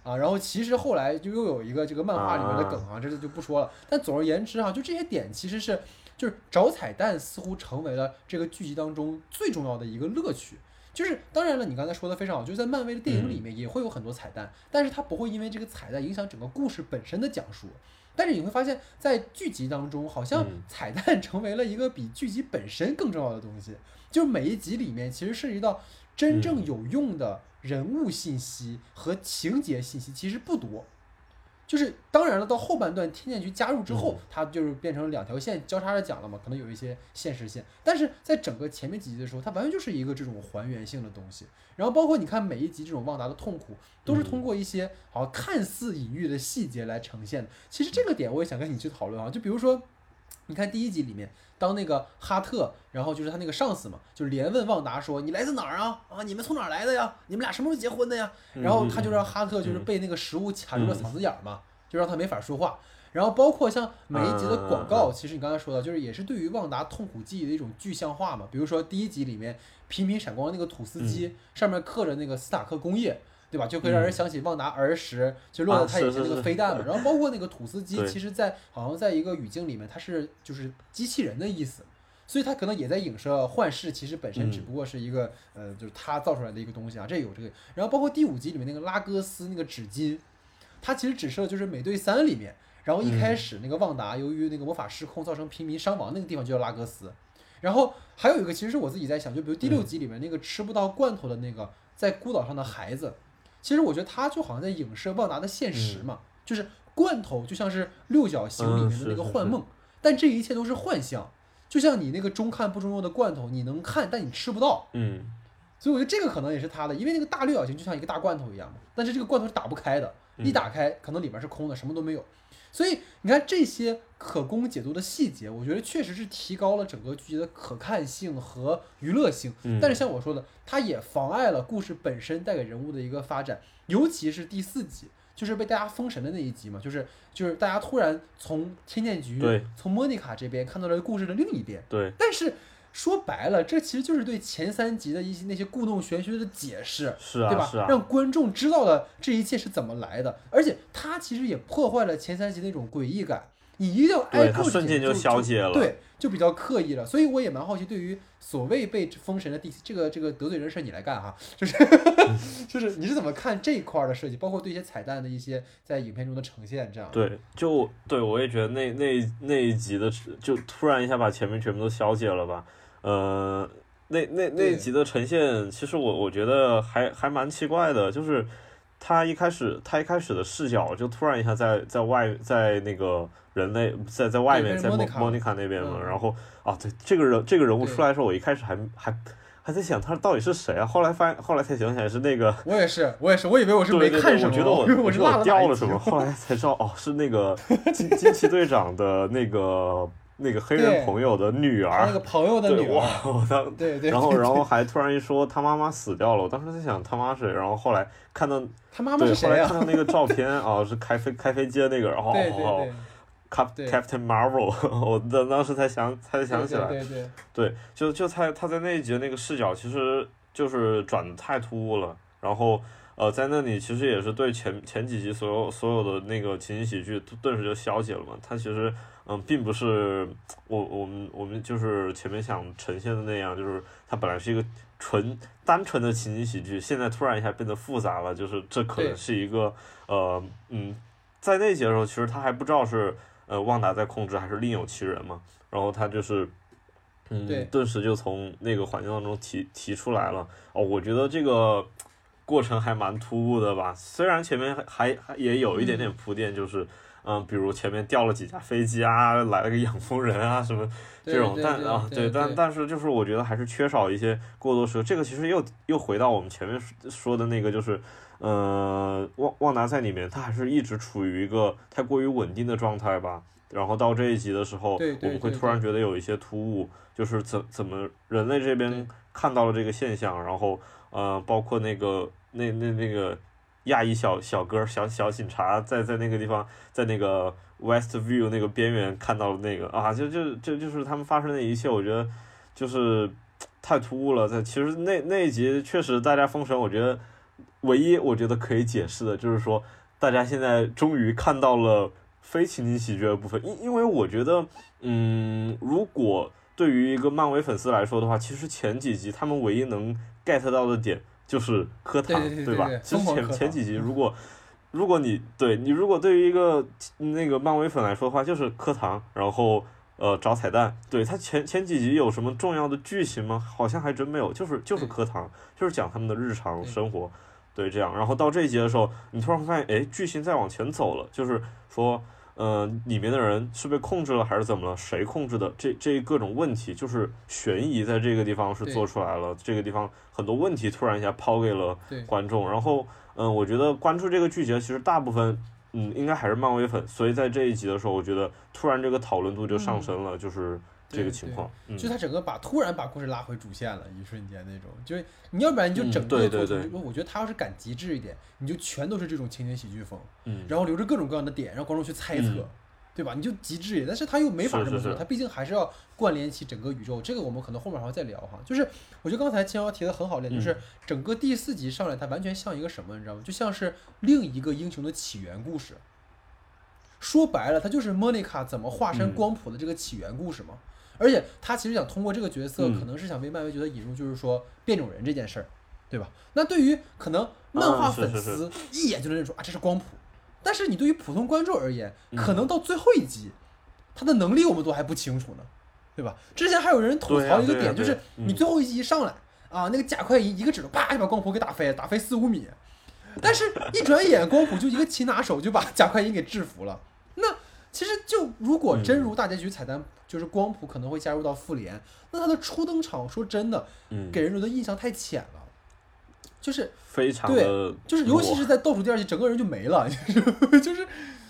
啊，然后其实后来就又有一个这个漫画里面的梗啊，这就就不说了。但总而言之哈，就这些点其实是就是找彩蛋，似乎成为了这个剧集当中最重要的一个乐趣。就是当然了，你刚才说的非常好，就是在漫威的电影里面也会有很多彩蛋，但是它不会因为这个彩蛋影响整个故事本身的讲述。但是你会发现在剧集当中，好像彩蛋 成为了一个比剧集本身更重要的东西。就每一集里面其实涉及到真正有用的。人物信息和情节信息其实不多，就是当然了，到后半段天剑局加入之后，它就是变成两条线交叉着讲了嘛，可能有一些现实线，但是在整个前面几集的时候，它完全就是一个这种还原性的东西。然后包括你看每一集这种旺达的痛苦，都是通过一些好像看似隐喻的细节来呈现的。其实这个点我也想跟你去讨论啊，就比如说，你看第一集里面。当那个哈特，然后就是他那个上司嘛，就连问旺达说：“你来自哪儿啊？啊，你们从哪儿来的呀？你们俩什么时候结婚的呀？”然后他就让哈特就是被那个食物卡住了嗓子眼儿嘛，就让他没法说话。然后包括像每一集的广告，其实你刚才说的，就是也是对于旺达痛苦记忆的一种具象化嘛。比如说第一集里面频频闪光那个土司机，上面刻着那个斯塔克工业。对吧？就会让人想起旺达儿时就落在他眼前那个飞弹嘛。然后包括那个土司机，其实，在好像在一个语境里面，它是就是机器人的意思，所以它可能也在影射幻视，其实本身只不过是一个呃，就是他造出来的一个东西啊。这有这个。然后包括第五集里面那个拉戈斯那个纸巾，它其实指涉就是美队三里面，然后一开始那个旺达由于那个魔法失控造成平民伤亡那个地方就叫拉戈斯。然后还有一个，其实是我自己在想，就比如第六集里面那个吃不到罐头的那个在孤岛上的孩子。其实我觉得它就好像在影射旺达的现实嘛，就是罐头就像是六角形里面的那个幻梦，但这一切都是幻象，就像你那个中看不中用的罐头，你能看但你吃不到。嗯，所以我觉得这个可能也是他的，因为那个大六角形就像一个大罐头一样嘛，但是这个罐头是打不开的，一打开可能里面是空的，什么都没有。所以你看这些可供解读的细节，我觉得确实是提高了整个剧集的可看性和娱乐性。但是像我说的，它也妨碍了故事本身带给人物的一个发展。尤其是第四集，就是被大家封神的那一集嘛，就是就是大家突然从天剑局，从莫妮卡这边看到了故事的另一边。对，但是。说白了，这其实就是对前三集的一些那些故弄玄虚的解释，是啊，对吧？让观众知道了这一切是怎么来的，而且它其实也破坏了前三集那种诡异感。你一定要挨个解，就消解了，对，就比较刻意了。所以我也蛮好奇，对于所谓被封神的第这个这个得罪人事，你来干哈？就是 就是你是怎么看这一块的设计，包括对一些彩蛋的一些在影片中的呈现，这样？对，就对我也觉得那那那一集的就突然一下把前面全部都消解了吧。呃，那那那集的呈现，其实我我觉得还还蛮奇怪的，就是他一开始他一开始的视角就突然一下在在外在那个人类在在外面在莫莫妮卡那边嘛，然后啊对这个人这个人物出来的时候，我一开始还还还在想他到底是谁啊，后来发现后来才想起来是那个我也是我也是我以为我是没看什么，我觉得我我是掉了什么，后来才知道哦是那个惊惊奇队长的那个。那个黑人朋友的女儿，那个朋友的女儿，我当 对对，然后然后还突然一说他妈妈死掉了，我当时在想他妈谁，然后后来看到他妈妈是谁后来看到那个照片啊，是开飞开飞机的那个，然后哦，Cap Captain Marvel，我当当时才想才想起来，对对对，就就他他在那一集那个视角其实就是转的太突兀了，然后呃在那里其实也是对前前几集所有所有的那个情景喜剧顿时就消解了嘛，他其实。嗯，并不是我我们我们就是前面想呈现的那样，就是它本来是一个纯单纯的情景喜剧，现在突然一下变得复杂了，就是这可能是一个呃嗯，在那节的时候，其实他还不知道是呃旺达在控制还是另有其人嘛，然后他就是嗯，顿时就从那个环境当中提提出来了。哦，我觉得这个过程还蛮突兀的吧，虽然前面还还还也有一点点铺垫，就是嗯，比如前面掉了几架飞机啊，来了个养蜂人啊什么这种，但啊对但但是就是我觉得还是缺少一些过多时，这个其实又又回到我们前面说说的那个就是。呃，旺旺达在里面，他还是一直处于一个太过于稳定的状态吧。然后到这一集的时候，我们会突然觉得有一些突兀，就是怎怎么人类这边看到了这个现象，然后呃，包括那个那那那个亚裔小小哥小小警察在在那个地方，在那个 West View 那个边缘看到了那个啊，就就就就是他们发生的一切，我觉得就是太突兀了。在其实那那一集确实大家封神，我觉得唯一我觉得可以解释的就是说，大家现在终于看到了。非情景喜剧的部分，因因为我觉得，嗯，如果对于一个漫威粉丝来说的话，其实前几集他们唯一能 get 到的点就是磕糖，对吧？对其实前前几集，如果如果你对你如果对于一个那个漫威粉来说的话，就是磕糖，然后呃找彩蛋。对他前前几集有什么重要的剧情吗？好像还真没有，就是就是对磕糖，就是讲他们的日常生活。对，这样，然后到这一集的时候，你突然发现，哎，剧情在往前走了，就是说，呃，里面的人是被控制了还是怎么了？谁控制的？这这各种问题，就是悬疑在这个地方是做出来了，这个地方很多问题突然一下抛给了观众，然后，嗯、我觉得关注这个剧集其实大部分，嗯，应该还是漫威粉，所以在这一集的时候，我觉得突然这个讨论度就上升了，就是这个情况，嗯就，他整个把突然把故事拉回主线了，一瞬间那种，就是你要不然你就整嗯个对对对，我觉得他要是敢极致一点，你就全都是这种情景喜剧风，嗯，然后留着各种各样的点让观众去猜测，嗯对吧？你就极致一点，但是他又没法这么做，他毕竟还是要关联起整个宇宙，这个我们可能后面还会再聊哈。就是我觉得刚才青瑶提的很好一点，就是嗯整个第四集上来，它完全像一个什么，你知道吗？就像是另一个英雄的起源故事。说白了，它就是莫妮卡怎么化身嗯光谱的这个起源故事嘛。而且他其实想通过这个角色，嗯可能是想为漫威角色引入，就是说变种人这件事儿，对吧？那对于可能漫画粉丝一眼就能认出啊，这是光谱。但是你对于普通观众而言，嗯可能到最后一集，他的能力我们都还不清楚呢，对吧？之前还有人吐槽一个点，就是你最后一集一上来啊，那个贾快银一个指头啪就把光谱给打飞了，打飞四五米，但是一转眼光谱就一个擒拿手就把贾快银给制服了。那其实就如果真如大结局彩蛋，就是光谱可能会加入到复联，那他的初登场，说真的，嗯，给人留的印象太浅了，就是非常对就是尤其是在倒数第二集，整个人就没了，就是就是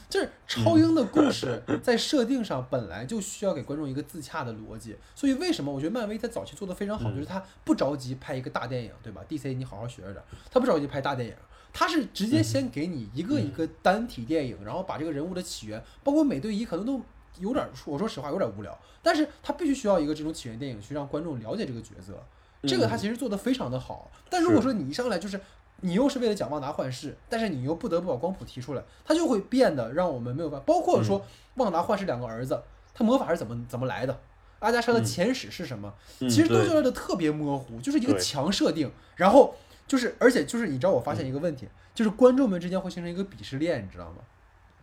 就是超英的故事 在设定上本来就需要给观众一个自洽的逻辑，所以为什么我觉得漫威在早期做的非常好，嗯。就是他不着急拍一个大电影，对吧？DC 你好好学着点，他不着急拍大电影。他是直接先给你一个一个单体电影，然后把这个人物的起源，包括美队一，可能都有点，我说实话有点无聊，但是他必须需要一个这种起源电影去让观众了解这个角色，这个他其实做的非常的好。但如果说你一上来就是你又是为了讲旺达幻视，但是你又不得不把光谱提出来，它就会变得让我们没有办法。包括说旺达幻视两个儿子，他魔法是怎么怎么来的，阿加莎的嗯。前史是什么，嗯其实都交代的特别模糊，就是一个强设定，然后就是而且就是你知道我发现一个问题，就是观众们之间会形成一个鄙视链，你知道吗？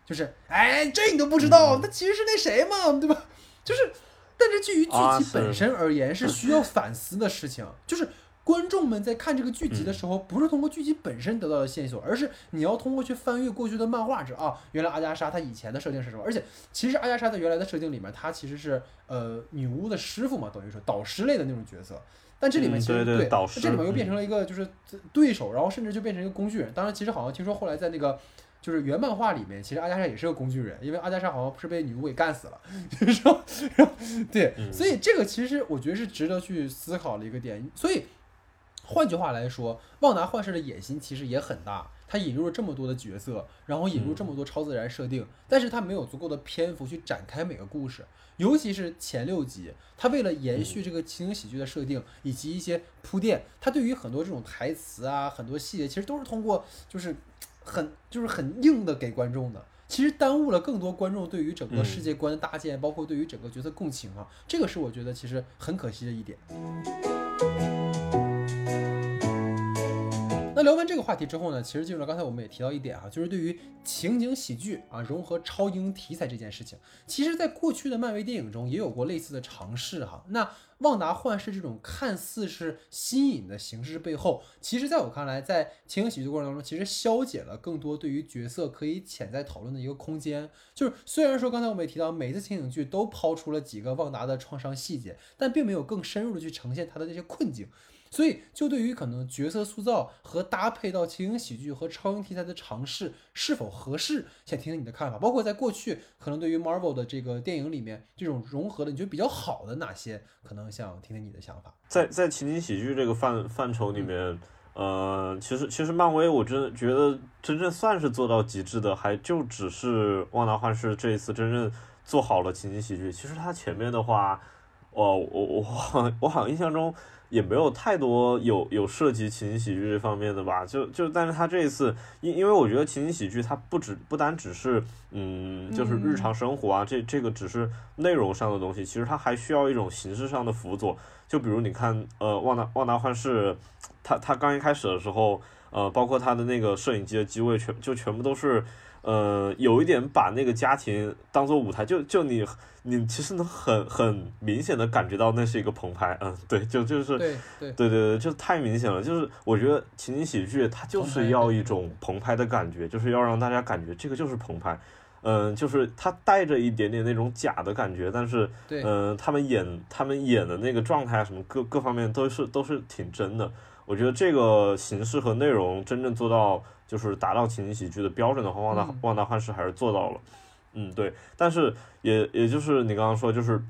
就是哎这你都不知道，嗯那其实是那谁嘛，对吧？就是但是基于剧啊集本身而言是需要反思的事情，就是。观众们在看这个剧集的时候，不是通过剧集本身得到的线索，而是你要通过去翻阅过去的漫画者啊，原来阿加莎她以前的设定是什么？而且其实阿加莎在原来的设定里面，她其实是呃女巫的师傅嘛，等于说导师类的那种角色。但这里面嗯其实、对对导师这里面又变嗯成了一个就是对手，然后甚至就变成一个工具人。当然，其实好像听说后来在那个就是原漫画里面，其实阿加莎也是个工具人，因为阿加莎好像是被女巫给干死了，就是说，对，嗯所以这个其实我觉得是值得去思考的一个点。所以换句话来说，旺达幻视的野心其实也很大，他引入了这么多的角色，然后引入这么多超自然设定，但是他没有足够的篇幅去展开每个故事，尤其是前六集，他为了延续这个情景喜剧的设定以及一些铺垫，他对于很多这种台词啊，很多细节其实都是通过就是很就是很硬的给观众的。其实耽误了更多观众对于整个世界观的搭建，包括对于整个角色共情啊，这个是我觉得其实很可惜的一点。那聊完这个话题之后呢，其实进入到刚才我们也提到一点啊，就是对于情景喜剧啊融合超英题材这件事情，其实在过去的漫威电影中也有过类似的尝试哈。那旺达幻视这种看似是新颖的形式背后，其实在我看来，在情景喜剧过程当中，其实消解了更多对于角色可以潜在讨论的一个空间。就是虽然说刚才我们也提到，每次情景剧都抛出了几个旺达的创伤细节，但并没有更深入的去呈现他的那些困境。所以，就对于可能角色塑造和搭配到情景喜剧和超英题材的尝试是否合适，想听听你的看法。包括在过去，可能对于 Marvel 的这个电影里面，这种融合的，你觉得比较好的哪些？可能想听听你的想法。在在情景喜剧这个范范畴里面，呃，其实其实漫威，我真的觉得真正算是做到极致的，还就只是旺达幻视这一次真正做好了情景喜剧。其实它前面的话，哦，我我我我好像印象中。也没有太多有有涉及情景喜剧这方面的吧，就就但是他这一次，因因为我觉得情景喜剧它不只不单只是嗯，就是日常生活啊，这这个只是内容上的东西，其实它还需要一种形式上的辅佐。就比如你看，呃，旺达旺达幻视，他他刚一开始的时候，呃，包括他的那个摄影机的机位全就全部都是。呃，有一点把那个家庭当做舞台，就就你你其实能很很明显的感觉到那是一个棚拍，嗯，对，就就是对对对就太明显了。就是我觉得情景喜剧它就是要一种棚拍的感觉，就是要让大家感觉这个就是棚拍，嗯，就是它带着一点点那种假的感觉，但是嗯，他们演他们演的那个状态什么各各方面都是都是挺真的。我觉得这个形式和内容真正做到。就是达到情景喜剧的标准的话，旺达旺达幻视还是做到了，嗯，对。但是也也就是你刚刚说，就是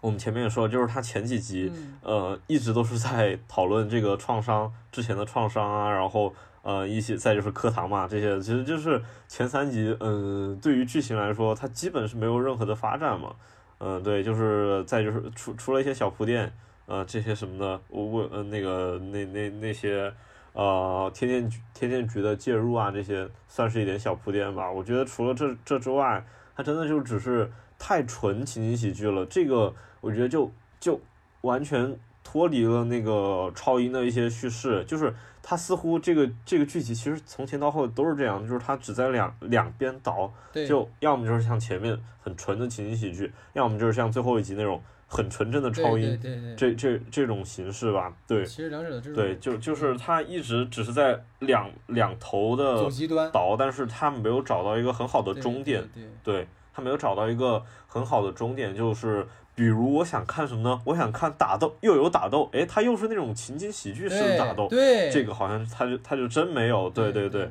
我们前面也说，就是他前几集，呃，一直都是在讨论这个创伤之前的创伤啊，然后呃一些再就是课堂嘛这些，其实就是前三集，嗯，对于剧情来说，它基本是没有任何的发展嘛，嗯，对，就是再就是除除了一些小铺垫，呃，这些什么的，我我呃那个那那那些。呃，天天局天剑局的介入啊，这些算是一点小铺垫吧。我觉得除了这这之外，它真的就只是太纯情景喜剧了。这个我觉得就就完全脱离了那个超英的一些叙事。就是它似乎这个这个剧集其实从前到后都是这样，就是它只在两两边倒，就要么就是像前面很纯的情景喜剧，要么就是像最后一集那种。很纯正的超音，这这这种形式吧，对，其实两者的这种，对，就就是他一直只是在两两头的倒，但是他没有找到一个很好的终点，对，他没有找到一个很好的终点，就是比如我想看什么呢？我想看打斗，又有打斗，诶，他又是那种情景喜剧式的打斗，对，这个好像他就他就真没有，对对对。对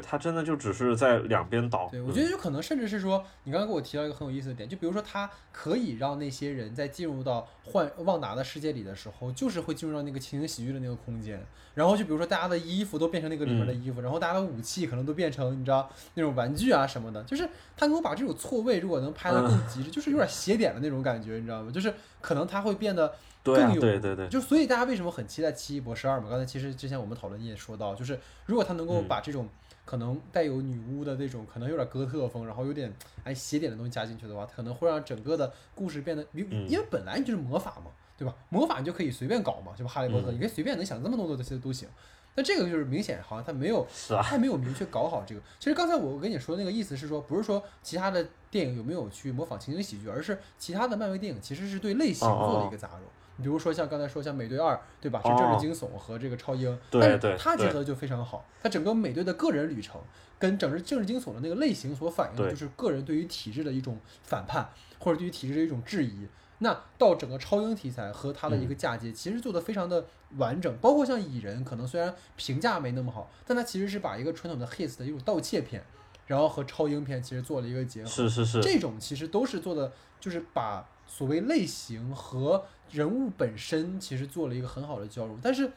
他真的就只是在两边倒。对我觉得有可能，甚至是说，你刚刚给我提到一个很有意思的点，就比如说，他可以让那些人在进入到幻旺达的世界里的时候，就是会进入到那个情景喜剧的那个空间。然后就比如说，大家的衣服都变成那个里面的衣服，然后大家的武器可能都变成你知道那种玩具啊什么的。就是他能够把这种错位，如果能拍得更极致，就是有点邪点的那种感觉，你知道吗？就是可能他会变得更有，对对对。就所以大家为什么很期待奇异博士二嘛？刚才其实之前我们讨论你也说到，就是如果他能够把这种。可能带有女巫的那种，可能有点哥特风，然后有点哎邪点的东西加进去的话，可能会让整个的故事变得，因因为本来就是魔法嘛，对吧？魔法你就可以随便搞嘛，就哈利波特，你可以随便能想这么多的这些都行。那这个就是明显好像他没有，他没有明确搞好这个。其实刚才我跟你说那个意思是说，不是说其他的电影有没有去模仿情景喜剧，而是其他的漫威电影其实是对类型做了一个杂糅。比如说像刚才说像美队二，对吧？是政治惊悚和这个超英，但是它结合的就非常好。它整个美队的个人旅程跟整个政治惊悚的那个类型所反映的就是个人对于体制的一种反叛，或者对于体制的一种质疑。那到整个超英题材和它的一个嫁接，其实做的非常的完整。包括像蚁人，可能虽然评价没那么好，但它其实是把一个传统的 his 的一种盗窃片，然后和超英片其实做了一个结合。是是是，这种其实都是做的，就是把所谓类型和人物本身其实做了一个很好的交融，但是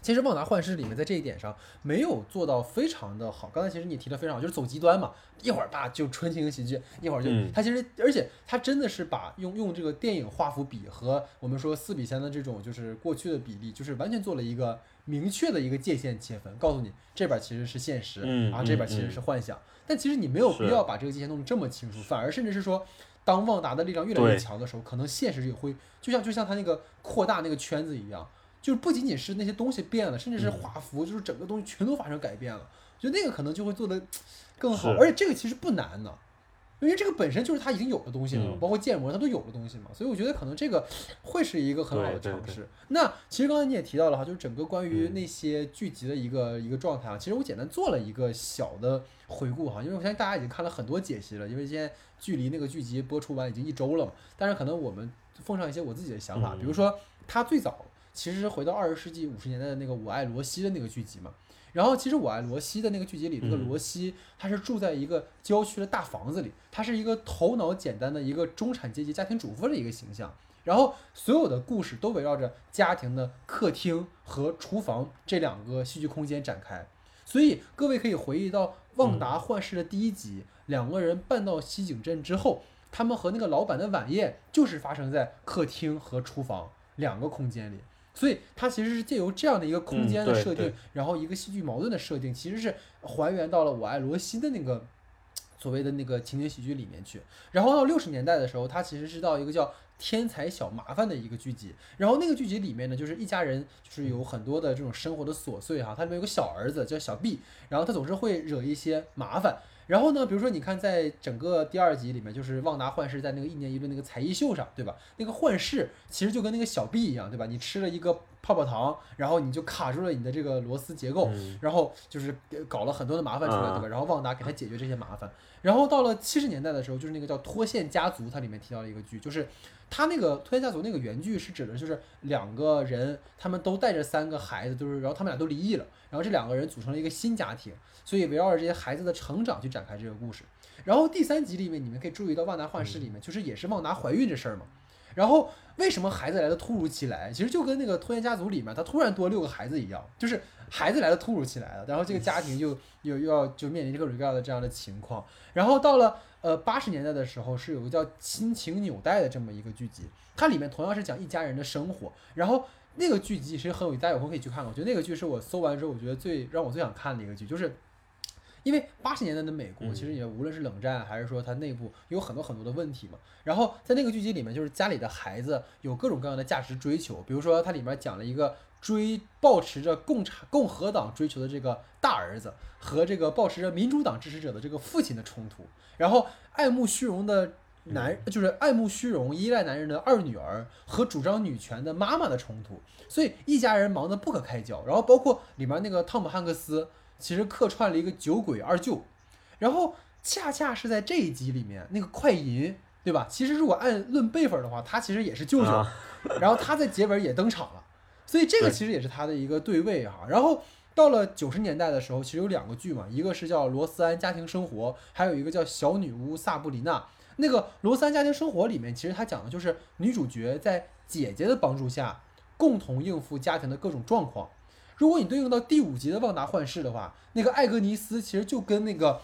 其实《旺达幻视》里面在这一点上没有做到非常的好。刚才其实你提的非常好，就是走极端嘛，一会儿吧就纯情喜剧，一会儿就他其实而且他真的是把用用这个电影画幅比和我们说四比三的这种就是过去的比例，就是完全做了一个明确的一个界限切分，告诉你这边其实是现实，啊这边其实是幻想。但其实你没有必要把这个界限弄得这么清楚，反而甚至是说。当旺达的力量越来越强的时候，可能现实也会就像就像他那个扩大那个圈子一样，就是不仅仅是那些东西变了，甚至是画幅，就是整个东西全都发生改变了。就那个可能就会做的更好，而且这个其实不难的。因为这个本身就是它已经有的东西了，包括建模它都有的东西嘛，所以我觉得可能这个会是一个很好的尝试。那其实刚才你也提到了哈，就是整个关于那些剧集的一个一个状态啊，其实我简单做了一个小的回顾哈，因为我相信大家已经看了很多解析了，因为现在距离那个剧集播出完已经一周了嘛。但是可能我们奉上一些我自己的想法，比如说他最早其实是回到二十世纪五十年代的那个《我爱罗西》的那个剧集嘛。然后，其实我爱罗西的那个剧集里，那个罗西他是住在一个郊区的大房子里，他是一个头脑简单的一个中产阶级家庭主妇的一个形象。然后，所有的故事都围绕着家庭的客厅和厨房这两个戏剧空间展开。所以，各位可以回忆到《旺达幻视》的第一集，两个人搬到西井镇之后，他们和那个老板的晚宴就是发生在客厅和厨房两个空间里。所以它其实是借由这样的一个空间的设定，然后一个戏剧矛盾的设定，其实是还原到了《我爱罗西》的那个所谓的那个情景喜剧里面去。然后到六十年代的时候，它其实是到一个叫《天才小麻烦》的一个剧集。然后那个剧集里面呢，就是一家人，就是有很多的这种生活的琐碎哈。它里面有个小儿子叫小 B，然后他总是会惹一些麻烦。然后呢，比如说你看，在整个第二集里面，就是旺达幻视在那个一年一度那个才艺秀上，对吧？那个幻视其实就跟那个小 B 一样，对吧？你吃了一个泡泡糖，然后你就卡住了你的这个螺丝结构，然后就是搞了很多的麻烦出来，对吧？然后旺达给他解决这些麻烦。然后到了七十年代的时候，就是那个叫脱线家族，它里面提到了一个剧，就是他那个脱线家族那个原剧是指的就是两个人，他们都带着三个孩子，就是然后他们俩都离异了，然后这两个人组成了一个新家庭。所以围绕着这些孩子的成长去展开这个故事，然后第三集里面你们可以注意到《万达幻视》里面就是也是旺达怀孕这事儿嘛，然后为什么孩子来的突如其来？其实就跟那个《拖延家族》里面他突然多六个孩子一样，就是孩子来的突如其来的，然后这个家庭就 又又要就面临各种各样的这样的情况。然后到了呃八十年代的时候，是有个叫《亲情纽带》的这么一个剧集，它里面同样是讲一家人的生活，然后那个剧集其实很有，大家有空可以去看看。我觉得那个剧是我搜完之后，我觉得最让我最想看的一个剧，就是。因为八十年代的美国，其实也无论是冷战还是说它内部有很多很多的问题嘛。然后在那个剧集里面，就是家里的孩子有各种各样的价值追求，比如说它里面讲了一个追抱持着共产共和党追求的这个大儿子和这个抱持着民主党支持者的这个父亲的冲突，然后爱慕虚荣的男就是爱慕虚荣依赖男人的二女儿和主张女权的妈妈的冲突，所以一家人忙得不可开交。然后包括里面那个汤姆汉克斯。其实客串了一个酒鬼二舅，然后恰恰是在这一集里面，那个快银，对吧？其实如果按论辈分的话，他其实也是舅舅，然后他在结尾也登场了，所以这个其实也是他的一个对位哈。然后到了九十年代的时候，其实有两个剧嘛，一个是叫《罗斯安家庭生活》，还有一个叫《小女巫萨布里娜》。那个《罗斯安家庭生活》里面，其实他讲的就是女主角在姐姐的帮助下，共同应付家庭的各种状况。如果你对应到第五集的《旺达幻视》的话，那个艾格尼斯其实就跟那个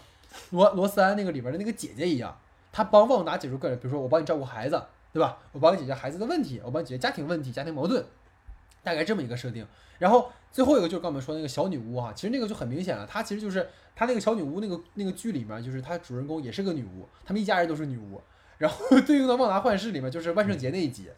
罗罗斯安那个里边的那个姐姐一样，她帮旺达解决个人，比如说我帮你照顾孩子，对吧？我帮你解决孩子的问题，我帮你解决家庭问题、家庭矛盾，大概这么一个设定。然后最后一个就是刚我们说那个小女巫哈，其实那个就很明显了，她其实就是她那个小女巫那个那个剧里面，就是她主人公也是个女巫，他们一家人都是女巫。然后对应到《旺达幻视》里面，就是万圣节那一集，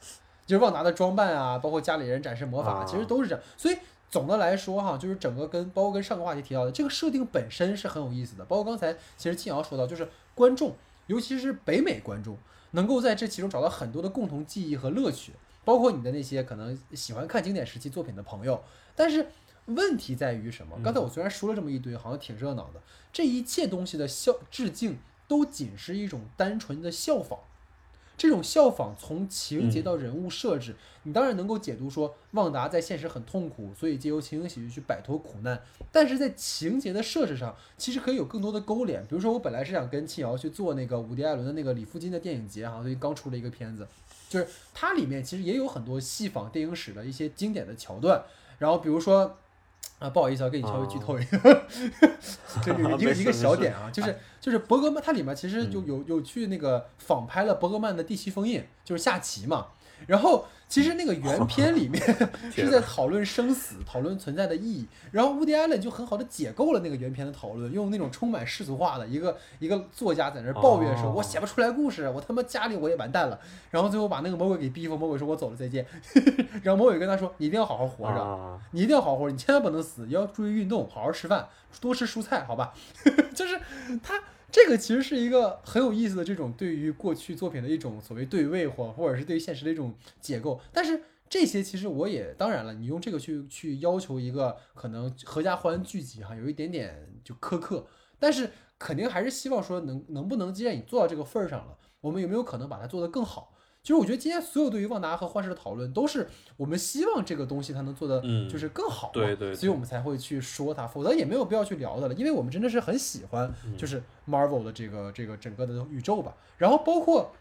就是旺达的装扮啊，包括家里人展示魔法，其实都是这样，所以。总的来说，哈，就是整个跟包括跟上个话题提到的这个设定本身是很有意思的。包括刚才其实庆瑶说到，就是观众，尤其是北美观众，能够在这其中找到很多的共同记忆和乐趣。包括你的那些可能喜欢看经典时期作品的朋友。但是问题在于什么？刚才我虽然说了这么一堆，好像挺热闹的，这一切东西的效致敬，都仅是一种单纯的效仿。这种效仿从情节到人物设置，你当然能够解读说旺达在现实很痛苦，所以借由情景喜剧去摆脱苦难。但是在情节的设置上，其实可以有更多的勾连。比如说，我本来是想跟庆瑶去做那个伍迪·艾伦的那个李福金的电影节，哈，最近刚出了一个片子，就是它里面其实也有很多戏仿电影史的一些经典的桥段。然后比如说。啊，不好意思啊，给你稍微剧透一个，就有一个 一个小点啊，就是就是伯格曼，它里面其实就有有去那个仿拍了伯格曼的《第七封印》，就是下棋嘛。然后其实那个原片里面 是在讨论生死，讨论存在的意义。然后乌迪艾伦就很好的解构了那个原片的讨论，用那种充满世俗化的一个一个作家在那抱怨说：“我写不出来故事，我他妈家里我也完蛋了。”然后最后把那个魔鬼给逼疯，魔鬼说：“我走了，再见。”然后魔鬼跟他说：“你一定要好好活着，你一定要好好活着，你千万不能死，要注意运动，好好吃饭，多吃蔬菜，好吧？” 就是他。这个其实是一个很有意思的这种对于过去作品的一种所谓对位或或者是对于现实的一种解构，但是这些其实我也当然了，你用这个去去要求一个可能合家欢聚集哈，有一点点就苛刻，但是肯定还是希望说能能不能既然你做到这个份儿上了，我们有没有可能把它做得更好？其实我觉得今天所有对于旺达和幻视的讨论，都是我们希望这个东西它能做的就是更好，对对，所以我们才会去说它，否则也没有必要去聊的了，因为我们真的是很喜欢就是 Marvel 的这个这个整个的宇宙吧。然后包括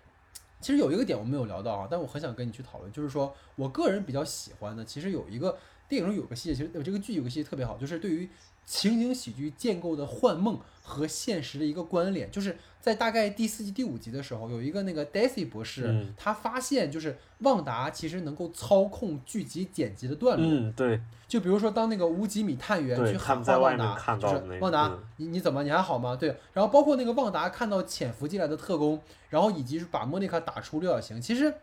其实有一个点我们没有聊到啊，但我很想跟你去讨论，就是说我个人比较喜欢的，其实有一个电影中有个细节，其实有这个剧有个细节特别好，就是对于情景喜剧建构的幻梦和现实的一个关联，就是。在大概第四集、第五集的时候，有一个那个 Daisy 博士，他发现就是旺达其实能够操控剧集剪辑的段落。嗯，对。就比如说，当那个无极米探员去喊话旺达，就是旺达，你你怎么你还好吗？对。然后包括那个旺达看到潜伏进来的特工，然后以及是把莫妮卡打出六角形。其实，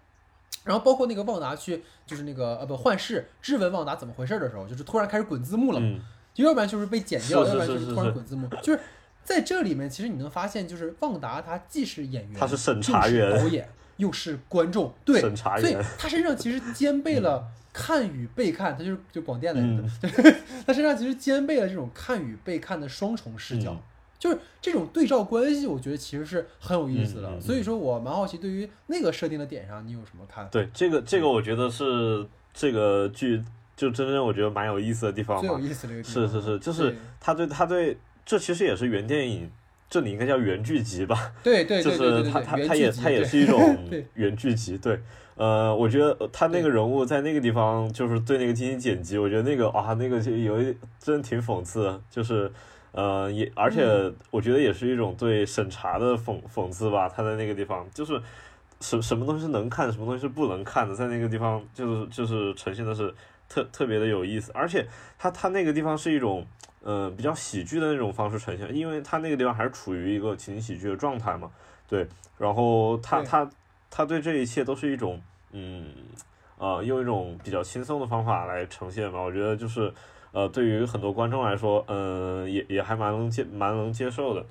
然后包括那个旺达去就是那个呃不幻视质问旺达怎么回事的时候，就是突然开始滚字幕了。嗯。就要不然就是被剪掉，要不然就是突然滚字幕，就是。在这里面，其实你能发现，就是旺达他既是演员，他是审查员，导演，又是观众，对，审查员，所以他身上其实兼备了看与被看，他就是就广电的人，他身上其实兼备了这种看与被看的双重视角，就是这种对照关系，我觉得其实是很有意思的。所以说我蛮好奇，对于那个设定的点上，你有什么看法？对这个，这个我觉得是这个剧就真正我觉得蛮有意思的地方，最有意思的一个是是是，就是他对他对。这其实也是原电影，这里应该叫原剧集吧？对对对对 就是他他他也他也是一种原剧集。对，呃，我觉得他那个人物在那个地方就是对那个进行剪辑，我觉得那个啊那个就有一真挺讽刺，就是呃也而且我觉得也是一种对审查的讽讽刺吧。他在那个地方就是什什么东西是能看，什么东西是不能看的，在那个地方就是就是呈现的是特特别的有意思，而且他他那个地方是一种。呃，比较喜剧的那种方式呈现，因为他那个地方还是处于一个情景喜剧的状态嘛，对。然后他他他对这一切都是一种，嗯，呃，用一种比较轻松的方法来呈现吧。我觉得就是，呃，对于很多观众来说，嗯，也也还蛮能接蛮能接受的。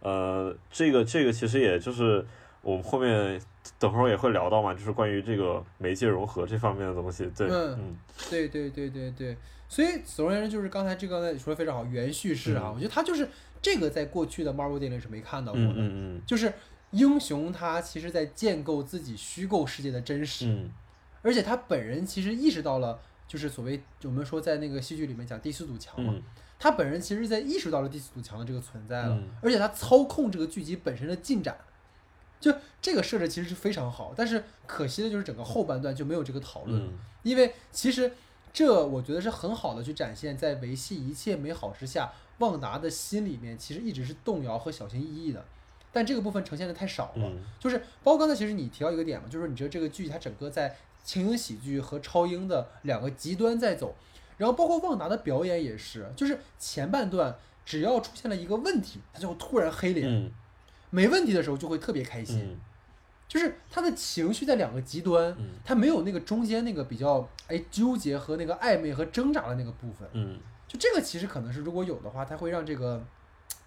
呃，这个这个其实也就是我们后面等会儿也会聊到嘛，就是关于这个媒介融合这方面的东西。对，嗯，对对对对对。所以总而言之，就是刚才这个说的非常好，原叙事啊，我觉得它就是这个，在过去的 Marvel 电影是没看到过的，嗯嗯就是英雄他其实在建构自己虚构世界的真实，嗯，而且他本人其实意识到了，就是所谓我们说在那个戏剧里面讲第四堵墙嘛，他本人其实在意识到了第四堵墙的这个存在了，而且他操控这个剧集本身的进展，就这个设置其实是非常好，但是可惜的就是整个后半段就没有这个讨论，因为其实。这我觉得是很好的去展现，在维系一切美好之下，旺达的心里面其实一直是动摇和小心翼翼的，但这个部分呈现的太少了。就是包括刚才其实你提到一个点嘛，就是你觉得这个剧它整个在情景喜剧和超英的两个极端在走，然后包括旺达的表演也是，就是前半段只要出现了一个问题，他就会突然黑脸，没问题的时候就会特别开心。就是他的情绪在两个极端，他没有那个中间那个比较哎纠结和那个暧昧和挣扎的那个部分。嗯，就这个其实可能是如果有的话，他会让这个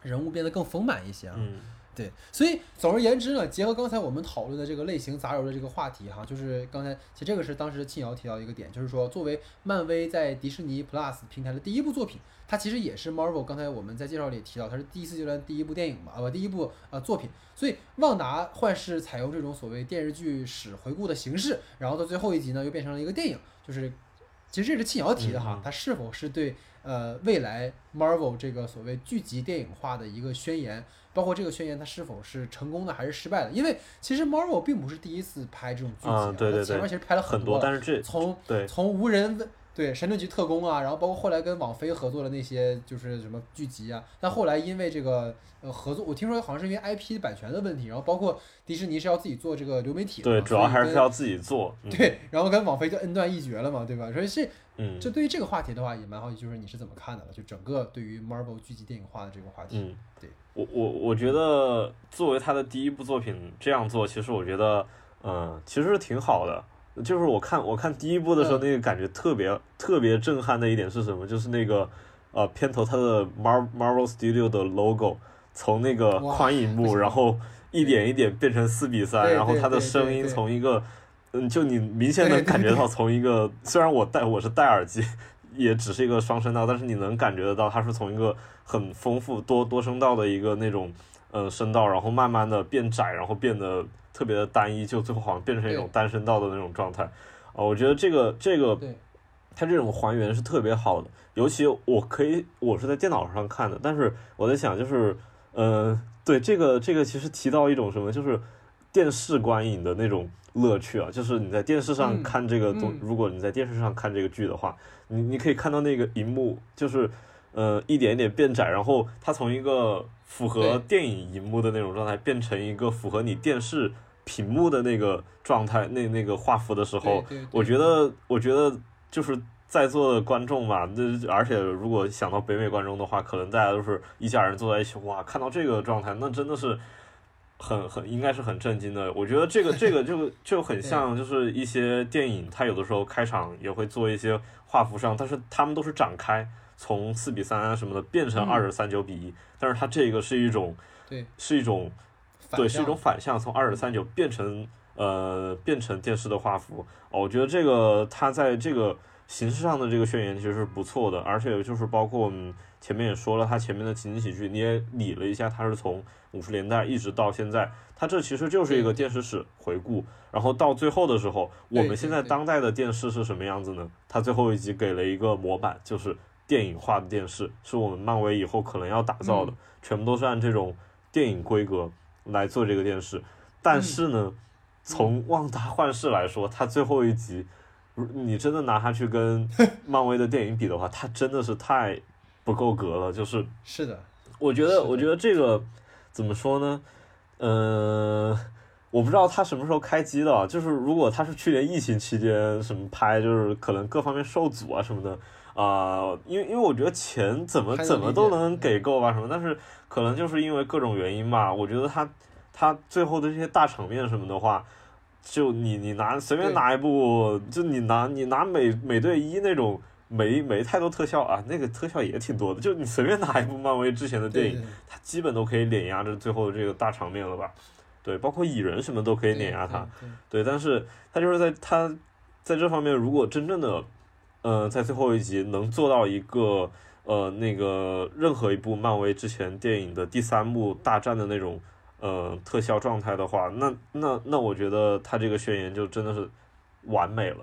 人物变得更丰满一些啊。嗯，对。所以总而言之呢，结合刚才我们讨论的这个类型杂糅的这个话题哈，就是刚才其实这个是当时庆瑶提到一个点，就是说作为漫威在迪士尼 Plus 平台的第一部作品。它其实也是 Marvel，刚才我们在介绍里提到，它是第四阶段第一部电影嘛，啊不，第一部呃作品。所以旺达幻视采用这种所谓电视剧史回顾的形式，然后到最后一集呢，又变成了一个电影。就是其实这是庆瑶提的哈，它是否是对呃未来 Marvel 这个所谓剧集电影化的一个宣言？包括这个宣言它是否是成功的还是失败的？因为其实 Marvel 并不是第一次拍这种剧集，啊对对对，前面其实拍了很多，但是这从对从无人问。对神盾局特工啊，然后包括后来跟网飞合作的那些就是什么剧集啊，但后来因为这个呃合作，我听说好像是因为 IP 版权的问题，然后包括迪士尼是要自己做这个流媒体，对，主要还是要自己做，对，然后跟网飞就恩断义绝了嘛，对吧？所以是，嗯，就对于这个话题的话，也蛮好奇，就是你是怎么看的？就整个对于 Marvel 剧集电影化的这个话题，嗯，对我我我觉得作为他的第一部作品这样做，其实我觉得，嗯，其实是挺好的。就是我看我看第一部的时候，那个感觉特别特别震撼的一点是什么？就是那个呃片头它的 Mar Marvel Studio 的 logo 从那个宽银幕，然后一点一点变成四比三，然后它的声音从一个嗯，就你明显能感觉到从一个虽然我戴我是戴耳机，也只是一个双声道，但是你能感觉得到它是从一个很丰富多多声道的一个那种呃声道，然后慢慢的变窄，然后变得。特别的单一，就最后好像变成一种单声道的那种状态，啊，我觉得这个这个，它这种还原是特别好的。尤其我可以，我是在电脑上看的，但是我在想，就是，嗯，对这个这个其实提到一种什么，就是电视观影的那种乐趣啊，就是你在电视上看这个东，如果你在电视上看这个剧的话，你你可以看到那个荧幕，就是呃一点一点变窄，然后它从一个符合电影荧幕的那种状态变成一个符合你电视。屏幕的那个状态，那那个画幅的时候，我觉得，我觉得就是在座的观众嘛，那而且如果想到北美观众的话，可能大家都是一家人坐在一起，哇，看到这个状态，那真的是很很应该是很震惊的。我觉得这个这个就就很 像，就是一些电影，它有的时候开场也会做一些画幅上，但是他们都是展开，从四比三啊什么的变成二十三九比一，但是它这个是一种，对，是一种。对，是一种反向，从二十三九变成呃变成电视的画幅。哦，我觉得这个它在这个形式上的这个宣言其实是不错的，而且就是包括我们前面也说了，它前面的情景喜剧你也理了一下，它是从五十年代一直到现在，它这其实就是一个电视史回顾。然后到最后的时候，我们现在当代的电视是什么样子呢？它最后一集给了一个模板，就是电影化的电视，是我们漫威以后可能要打造的，全部都是按这种电影规格。来做这个电视，但是呢，从旺达幻视来说，它最后一集，你真的拿它去跟 漫威的电影比的话，它真的是太不够格了。就是是的，我觉得，我觉得这个怎么说呢？嗯，我不知道它什么时候开机的。就是如果它是去年疫情期间什么拍，就是可能各方面受阻啊什么的。啊，因为因为我觉得钱怎么怎么都能给够吧什么，但是可能就是因为各种原因吧，我觉得他他最后的这些大场面什么的话，就你你拿随便拿一部，就你拿你拿美美队一那种没没太多特效啊，那个特效也挺多的，就你随便拿一部漫威之前的电影，它基本都可以碾压着最后的这个大场面了吧？对，包括蚁人什么都可以碾压它，对，但是他就是在他在这方面，如果真正的。呃，在最后一集能做到一个呃那个任何一部漫威之前电影的第三幕大战的那种呃特效状态的话，那那那我觉得他这个宣言就真的是完美了，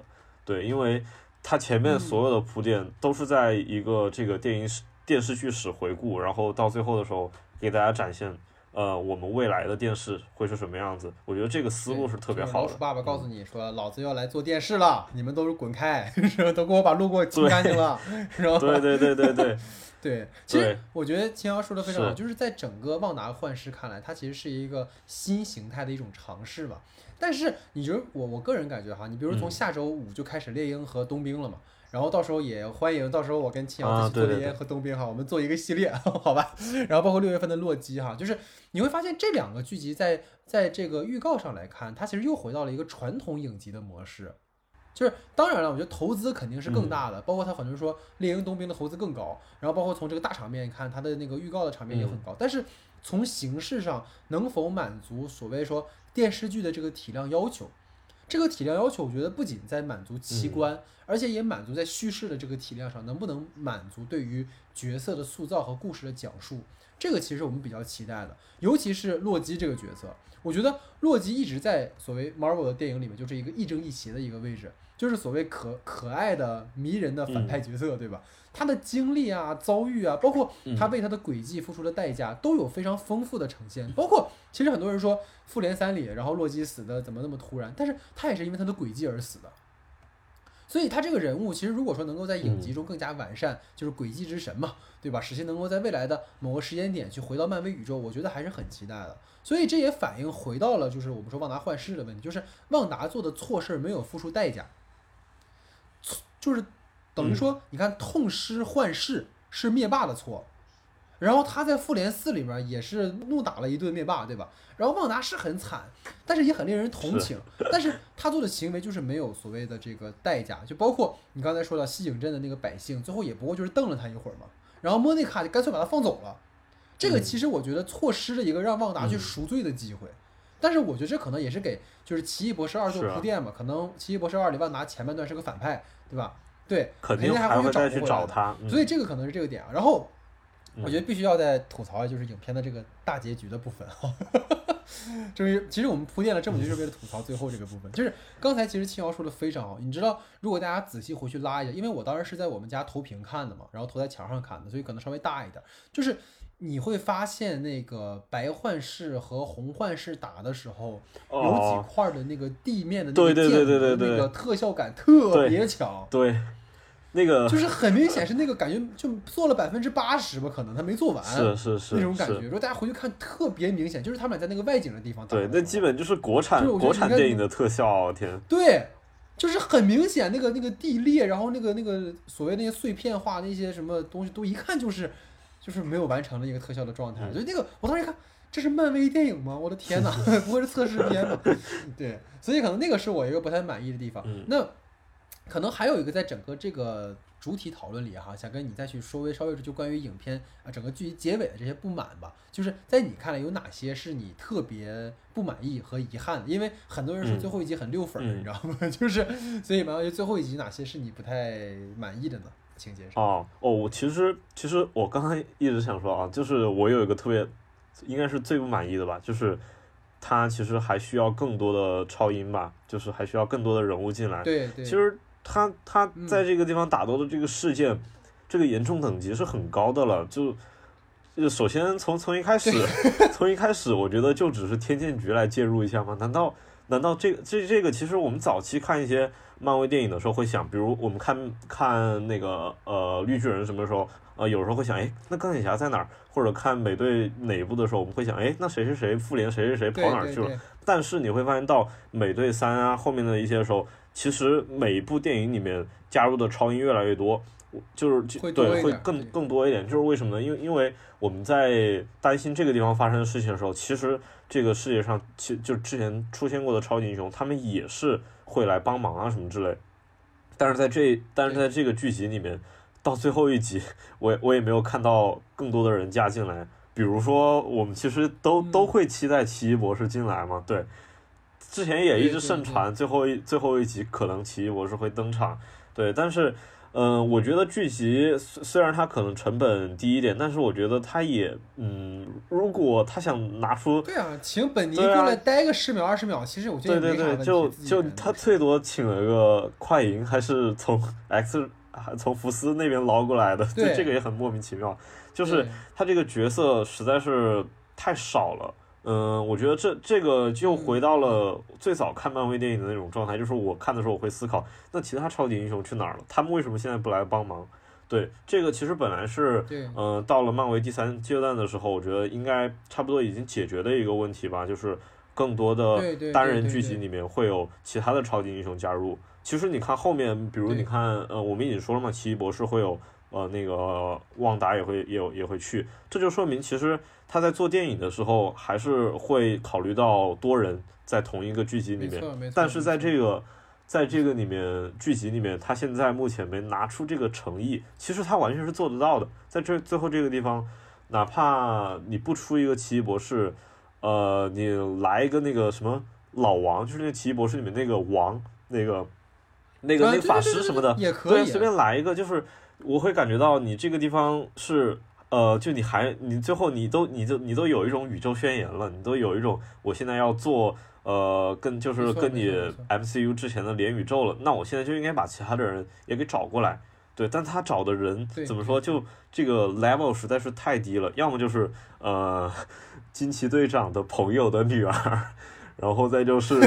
对，因为他前面所有的铺垫都是在一个这个电影史电视剧史回顾，然后到最后的时候给大家展现。呃，我们未来的电视会是什么样子？我觉得这个思路是特别好的。老鼠爸爸告诉你说：“老子要来做电视了，你们都是滚开，都给我把路给我清干净了。”是吧？对对对对对对。其实我觉得青瑶说的非常好，就是在整个旺达幻视看来，它其实是一个新形态的一种尝试吧。但是你觉得我我个人感觉哈，你比如从下周五就开始猎鹰和冬兵了嘛？然后到时候也欢迎，到时候我跟青瑶一起做猎鹰和冬兵哈，我们做一个系列，好吧？然后包括六月份的洛基哈，就是你会发现这两个剧集在在这个预告上来看，它其实又回到了一个传统影集的模式。就是当然了，我觉得投资肯定是更大的，包括他很多人说猎鹰冬兵的投资更高，然后包括从这个大场面看，它的那个预告的场面也很高。但是从形式上能否满足所谓说电视剧的这个体量要求？这个体量要求，我觉得不仅在满足奇观，而且也满足在叙事的这个体量上，能不能满足对于角色的塑造和故事的讲述？这个其实我们比较期待的，尤其是洛基这个角色，我觉得洛基一直在所谓 Marvel 的电影里面就是一个亦正亦邪的一个位置，就是所谓可可爱的迷人的反派角色，对吧？他的经历啊、遭遇啊，包括他为他的轨迹付出的代价，都有非常丰富的呈现。包括其实很多人说《复联三》里，然后洛基死的怎么那么突然，但是他也是因为他的轨迹而死的。所以他这个人物其实如果说能够在影集中更加完善，就是轨迹之神嘛，对吧？使其能够在未来的某个时间点去回到漫威宇宙，我觉得还是很期待的。所以这也反映回到了就是我们说旺达幻视的问题，就是旺达做的错事没有付出代价，就是等于说你看痛失幻视是灭霸的错。然后他在复联四里面也是怒打了一顿灭霸，对吧？然后旺达是很惨，但是也很令人同情。但是他做的行为就是没有所谓的这个代价，就包括你刚才说到西井镇的那个百姓，最后也不过就是瞪了他一会儿嘛。然后莫妮卡就干脆把他放走了。这个其实我觉得错失了一个让旺达去赎罪的机会。但是我觉得这可能也是给就是奇异博士二做铺垫嘛。可能奇异博士二里万达前半段是个反派，对吧？对，肯定还会再去找他。所以这个可能是这个点啊。然后。我觉得必须要再吐槽就是影片的这个大结局的部分哈，终于，其实我们铺垫了这么久，就是为了吐槽最后这个部分。就是刚才其实青瑶说的非常好，你知道，如果大家仔细回去拉一下，因为我当时是在我们家投屏看的嘛，然后投在墙上看的，所以可能稍微大一点。就是你会发现那个白幻视和红幻视打的时候，有几块的那个地面的那个建筑那个特效感特别强。对。那个就是很明显是那个感觉，就做了百分之八十吧，可能他没做完，是是是那种感觉。如果大家回去看，特别明显，就是他们俩在那个外景的地方。对，那基本就是国产国产电影的特效，天。对，就是很明显，那个那个地裂，然后那个那个所谓那些碎片化那些什么东西，都一看就是就是没有完成的一个特效的状态。所以那个我当时一看，这是漫威电影吗？我的天哪，不会是测试片吧？对，所以可能那个是我一个不太满意的地方。那。可能还有一个，在整个这个主体讨论里哈，想跟你再去说微稍微就关于影片啊整个剧集结尾的这些不满吧。就是在你看来有哪些是你特别不满意和遗憾的？因为很多人说最后一集很溜粉，你知道吗？就是所以嘛，就最后一集哪些是你不太满意的呢？情节上？哦哦，我其实其实我刚才一直想说啊，就是我有一个特别应该是最不满意的吧，就是他其实还需要更多的超音吧，就是还需要更多的人物进来。对对，其实。他他在这个地方打斗的这个事件，这个严重等级是很高的了。就就首先从从一开始，从一开始，我觉得就只是天剑局来介入一下吗？难道难道这个这这个其实我们早期看一些漫威电影的时候会想，比如我们看看那个呃绿巨人什么时候，呃有时候会想，哎，那钢铁侠在哪儿？或者看美队哪一部的时候，我们会想，哎，那谁谁谁复联谁谁谁跑哪儿去了？但是你会发现到美队三啊后面的一些时候。其实每一部电影里面加入的超英越来越多，就是对会更更多一点。就是为什么呢？因为因为我们在担心这个地方发生的事情的时候，其实这个世界上其就之前出现过的超级英雄，他们也是会来帮忙啊什么之类。但是在这但是在这个剧集里面，到最后一集，我我也没有看到更多的人加进来。比如说，我们其实都都会期待奇异博士进来嘛？对。之前也一直盛传最后一最后一集可能奇异博士会登场，对，但是，嗯，我觉得剧集虽虽然它可能成本低一点，但是我觉得它也，嗯，如果他想拿出，对啊，请本尼过来待个十秒二十秒，其实我觉得对对对，就就他最多请了个快银，还是从 X 从福斯那边捞过来的，对，这个也很莫名其妙，就是他这个角色实在是太少了。嗯，我觉得这这个就回到了最早看漫威电影的那种状态，就是我看的时候我会思考，那其他超级英雄去哪儿了？他们为什么现在不来帮忙？对，这个其实本来是，嗯，到了漫威第三阶段的时候，我觉得应该差不多已经解决的一个问题吧，就是更多的单人剧集里面会有其他的超级英雄加入。其实你看后面，比如你看，呃，我们已经说了嘛，奇异博士会有，呃，那个旺达也会也有也会去，这就说明其实。他在做电影的时候，还是会考虑到多人在同一个剧集里面。但是在这个，在这个里面剧集里面，他现在目前没拿出这个诚意。其实他完全是做得到的。在这最后这个地方，哪怕你不出一个奇异博士，呃，你来一个那个什么老王，就是那个奇异博士里面那个王，那个那个那个法师什么的，也可以随便来一个。就是我会感觉到你这个地方是。呃，就你还你最后你都你就你都有一种宇宙宣言了，你都有一种我现在要做呃跟就是跟你 MCU 之前的连宇宙了，那我现在就应该把其他的人也给找过来，对，但他找的人怎么说就这个 level 实在是太低了，要么就是呃 惊奇队长的朋友的女儿，然后再就是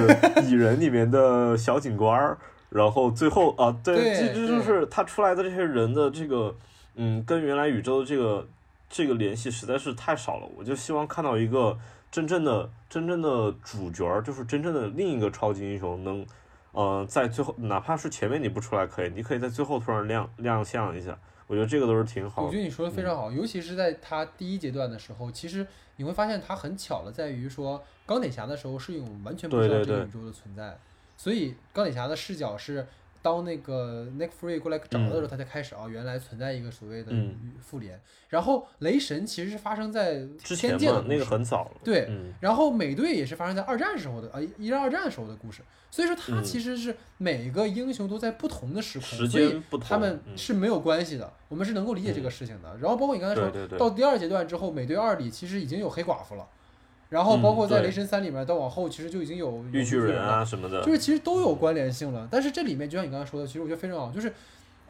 蚁人里面的小警官儿。然后最后啊，对，对这这就是他出来的这些人的这个，嗯，跟原来宇宙的这个这个联系实在是太少了。我就希望看到一个真正的真正的主角儿，就是真正的另一个超级英雄能，呃，在最后哪怕是前面你不出来可以，你可以在最后突然亮亮相一下。我觉得这个都是挺好的。我觉得你说的非常好，尤其是在他第一阶段的时候，其实你会发现他很巧的在于说，钢铁侠的时候是用完全不知道这个宇宙的存在，所以钢铁侠的视角是当那个 Nick Fury 过来找他的时候，他才开始啊，原来存在一个所谓的嗯。复联。然后雷神其实是发生在之天前嘛，那个很早了。对嗯，然后美队也是发生在二战时候的啊，一战二战时候的故事，所以说它嗯。其实是每个英雄都在不同的时空，时所以间不同，他们嗯。是没有关系的，我们是能够理解这个事情的。然后包括你刚才说到第二阶段之后，美队二里其实已经有黑寡妇了，然后包括在雷神三里面，到往后其实就已经有绿巨人，啊什么的，就是其实都有关联性了。但是这里面就像你刚才说的，其实我觉得非常好，就是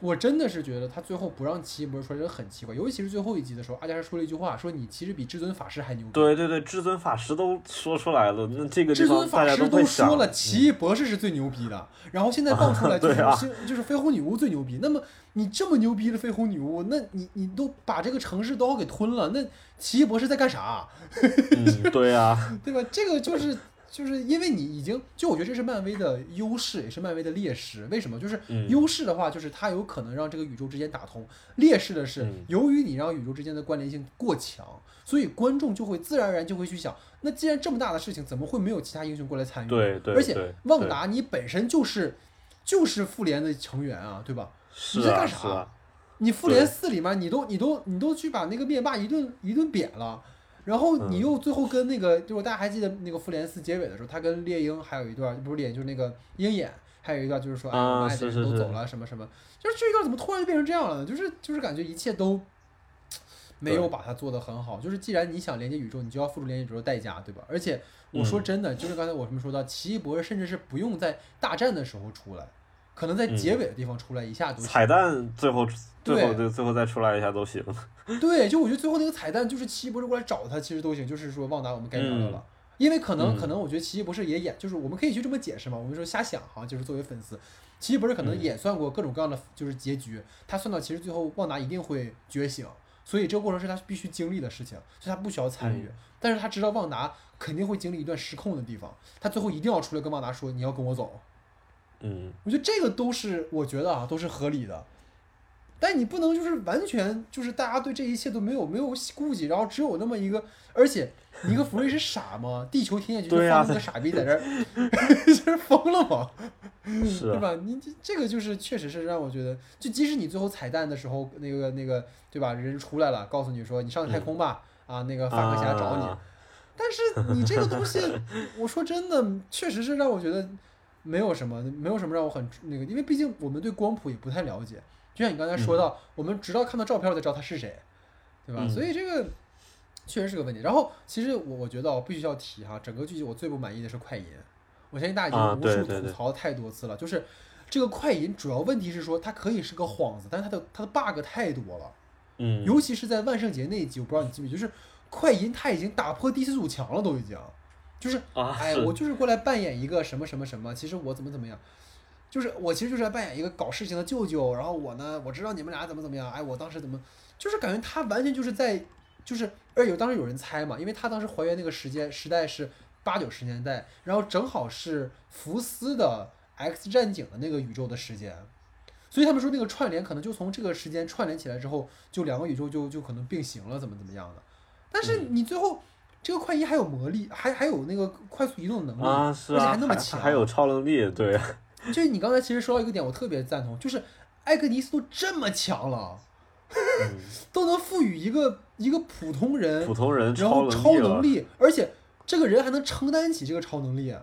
我真的是觉得他最后不让奇异博士出来，真的很奇怪。尤其是最后一集的时候，阿加莎说了一句话，说你其实比至尊法师还牛逼。对对对，至尊法师都说出来了，那这个至尊法师都说了，奇异博士是最牛逼的，然后现在放出来就 是、啊就是绯红女巫最牛逼。那么你这么牛逼的绯红女巫，那你你都把这个城市都要给吞了，那奇异博士在干啥？嗯，对啊，对吧？这个就是就是因为你已经，就我觉得这是漫威的优势，也是漫威的劣势。为什么？就是嗯优势的话，就是它有可能让这个宇宙之间打通；劣势的是嗯，由于你让宇宙之间的关联性过强，所以观众就会自然而然就会去想，那既然这么大的事情，怎么会没有其他英雄过来参与？对对，而且旺达你本身就是就是复联的成员啊，对吧？你在干啥你复联四里面，你都你都你都去把那个灭霸一顿一顿扁了，然后你嗯又最后跟那个，就是大家还记得那个复联四结尾的时候，他跟猎鹰还有一段，不是猎鹰就是那个鹰眼，还有一段就是说，哎，啊我们爱的人都走了，什么什么，就是这一段怎么突然就变成这样了呢？就是就是感觉一切都没有把它做得很好。就是既然你想连接宇宙，你就要付出连接宇宙的代价，对吧？而且我说嗯真的，就是刚才我什么说到，奇异博士甚至是不用在大战的时候出来，可能在结嗯尾的地方出来一下就行。彩蛋最后最后对最后再出来一下都行。对，就我觉得最后那个彩蛋就是奇异博士过来找他，其实都行，就是说旺达我们该聊聊嗯了。因为可能嗯可能我觉得奇异博士也演，就是我们可以去这么解释嘛，我们说瞎想哈，就是作为粉丝，奇异博士可能嗯演算过各种各样的就是结局，他算到其实最后旺达一定会觉醒，所以这个过程是他必须经历的事情，所以他不需要参与，嗯但是他知道旺达肯定会经历一段失控的地方，他最后一定要出来跟旺达说你要跟我走，嗯，我觉得这个都是我觉得啊都是合理的，但你不能就是完全就是大家对这一切都没有没有顾忌，然后只有那么一个，而且尼克弗瑞是傻吗？地球天线局就放那个傻逼在这儿，这 是疯了吗？是啊，对吧？你这这个就是确实是让我觉得，就即使你最后彩蛋的时候，那个那个对吧，人出来了，告诉你说你上太空吧，啊，那个法克侠找你，啊但是你这个东西，我说真的，确实是让我觉得没有什么，没有什么让我很那个，因为毕竟我们对光谱也不太了解。就像你刚才说到，我们直到看到照片才知道他是谁，对吧？嗯所以这个确实是个问题。然后，其实我我觉得我必须要提哈，整个剧集我最不满意的是快银。我相信大家已啊经无数吐槽太多次了，就是这个快银主要问题是说它可以是个幌子，但是它的它的 bug 太多了。嗯，尤其是在万圣节那一集，我不知道你记不记得，就是快银他已经打破第四堵墙了，都已经，就是啊，哎，我就是过来扮演一个什么什么什么，其实我怎么怎么样，就是我其实就是来扮演一个搞事情的舅舅，然后我呢，我知道你们俩怎么怎么样，哎，我当时怎么，就是感觉他完全就是在，就是，而且有当时有人猜嘛，因为他当时还原那个时间时代是八九十年代，然后正好是福斯的 X 战警的那个宇宙的时间。所以他们说那个串联可能就从这个时间串联起来之后，就两个宇宙就就可能并行了，怎么怎么样的。但是你最后、这个快银还有魔力，还还有那个快速移动的能力，啊，是而且啊，还还那么强，还有超能力，对，就是你刚才其实说到一个点，我特别赞同，就是艾格尼斯都这么强了，嗯都能赋予一个一个普通人普，通人然后超能力，而且这个人还能承担起这个超能力，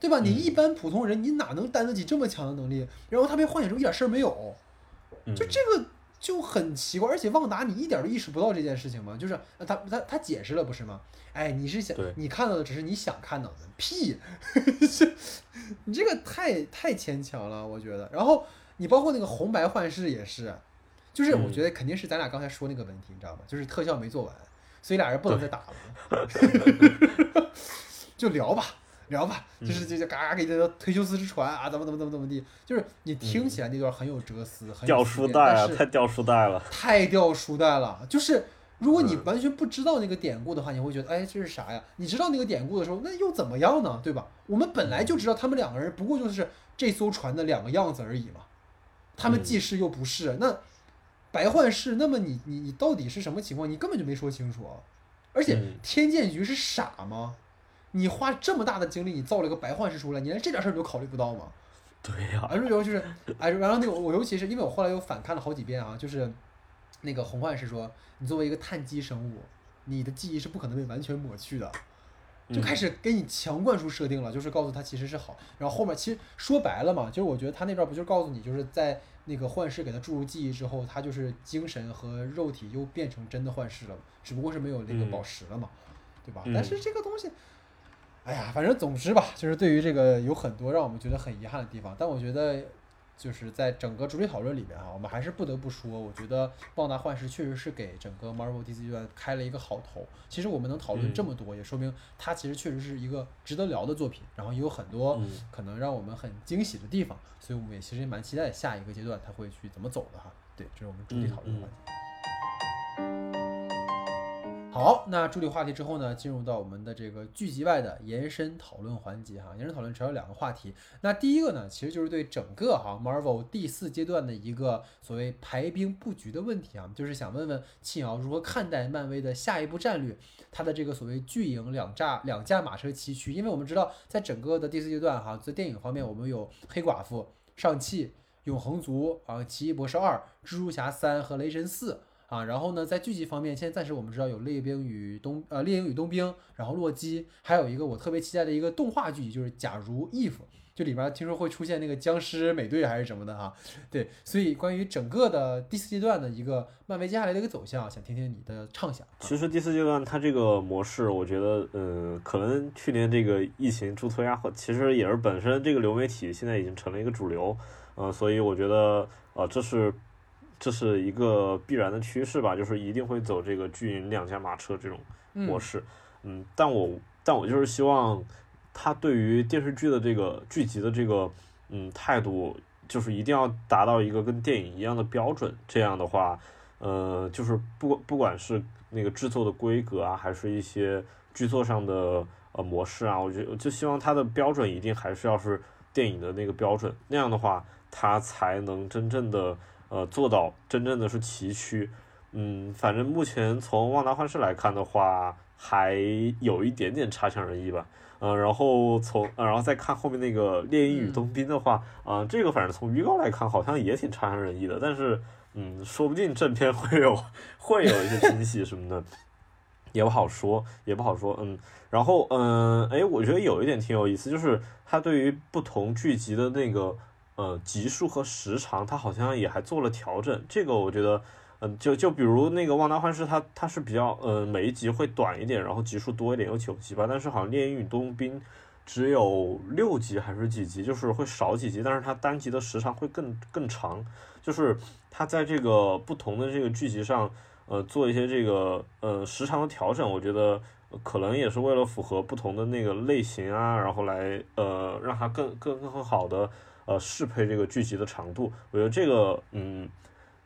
对吧？你嗯一般普通人，你哪能担得起这么强的能力？然后他被幻想成一点事儿没有，嗯就这个就很奇怪。而且旺达，你一点都意识不到这件事情吗？就是呃他他他解释了不是吗？哎，你是想你看到的只是你想看到的，屁，你这个太太牵强了，我觉得。然后你包括那个红白幻视也是，就是我嗯觉得肯定是咱俩刚才说那个问题，你知道吗？就是特效没做完，所以俩人不能再打了，就聊吧，聊吧，就是就就嘎嘎给这个忒修斯之船啊，怎么怎么怎么怎么地，就是你听起来那段很有哲思，很掉书袋啊，太掉书袋了，太掉书袋了。就是如果你完全不知道那个典故的话，你会觉得哎这是啥呀？你知道那个典故的时候，那又怎么样呢？对吧？我们本来就知道他们两个人不过就是这艘船的两个样子而已嘛，他们既是又不是，那白幻视，那么你你你到底是什么情况？你根本就没说清楚。而且天剑局是傻吗？你花这么大的精力，你造了一个白幻视出来，你连这点事儿你都考虑不到吗？对呀。而然后就是，哎，然后那个我尤其是因为我后来又反看了好几遍啊，就是那个红幻视说，你作为一个碳基生物，你的记忆是不可能被完全抹去的，就开始给你强灌输设定了，就是告诉他其实是好。然后后面其实说白了嘛，就是我觉得他那边不就告诉你，就是在。那个幻视给他注入记忆之后，他就是精神和肉体又变成真的幻视了，只不过是没有那个宝石了嘛，对吧？但是这个东西，哎呀，反正总之吧，就是对于这个有很多让我们觉得很遗憾的地方，但我觉得。就是在整个主题讨论里面啊，我们还是不得不说，我觉得《旺达幻视》确实是给整个 Marvel DC 阶段开了一个好头。其实我们能讨论这么多，也说明它其实确实是一个值得聊的作品，然后也有很多可能让我们很惊喜的地方，所以我们也其实也蛮期待下一个阶段它会去怎么走的哈。对，这是我们主题讨论的环节。好，那助理话题之后呢，进入到我们的这个剧集外的延伸讨论环节哈。延伸讨论主要有两个话题，那第一个呢，其实就是对整个哈 Marvel 第四阶段的一个所谓排兵布局的问题啊，就是想问问庆瑶如何看待漫威的下一步战略，它的这个所谓巨影两驾两驾马车齐驱，因为我们知道在整个的第四阶段哈，在电影方面我们有黑寡妇、上汽、永恒族啊、奇异博士二、蜘蛛侠三和雷神四。啊，然后呢，在剧集方面，现在暂时我们知道有猎兵与冬呃猎鹰与冬兵，然后洛基，还有一个我特别期待的一个动画剧集，就是假如 if，就里边听说会出现那个僵尸美队还是什么的哈。对，所以关于整个的第四阶段的一个漫威接下来的一个走向，想听听你的畅想。其实第四阶段它这个模式，我觉得，嗯，可能去年这个疫情助推啊，或其实也是本身这个流媒体现在已经成了一个主流，嗯，所以我觉得，呃，这是。这是一个必然的趋势吧，就是一定会走这个巨影两驾马车这种模式。嗯，但我但我就是希望他对于电视剧的这个剧集的这个嗯态度，就是一定要达到一个跟电影一样的标准。这样的话，呃，就是不不管是那个制作的规格啊，还是一些剧作上的呃模式啊，我觉得就希望它的标准一定还是要是电影的那个标准。那样的话，它才能真正的。呃，做到真正的是崎岖，嗯，反正目前从旺达幻视来看的话，还有一点点差强人意吧，嗯，然后从，然后再看后面那个猎鹰与冬兵的话，啊，这个反正从预告来看，好像也挺差强人意的，但是，嗯，说不定正片会有会有一些惊喜什么的，也不好说，也不好说，嗯，然后，嗯，哎，我觉得有一点挺有意思，就是它对于不同剧集的那个。呃，集数和时长，它好像也还做了调整。这个我觉得，嗯，就就比如那个《旺达幻视》，它它是比较，呃，每一集会短一点，然后集数多一点，有九集吧。但是好像《猎鹰与冬兵》只有六集还是几集，就是会少几集，但是它单集的时长会更更长。就是它在这个不同的这个剧集上，呃，做一些这个呃时长的调整，我觉得可能也是为了符合不同的那个类型啊，然后来呃让它更更更好的。呃，适配这个剧集的长度，我觉得这个，嗯，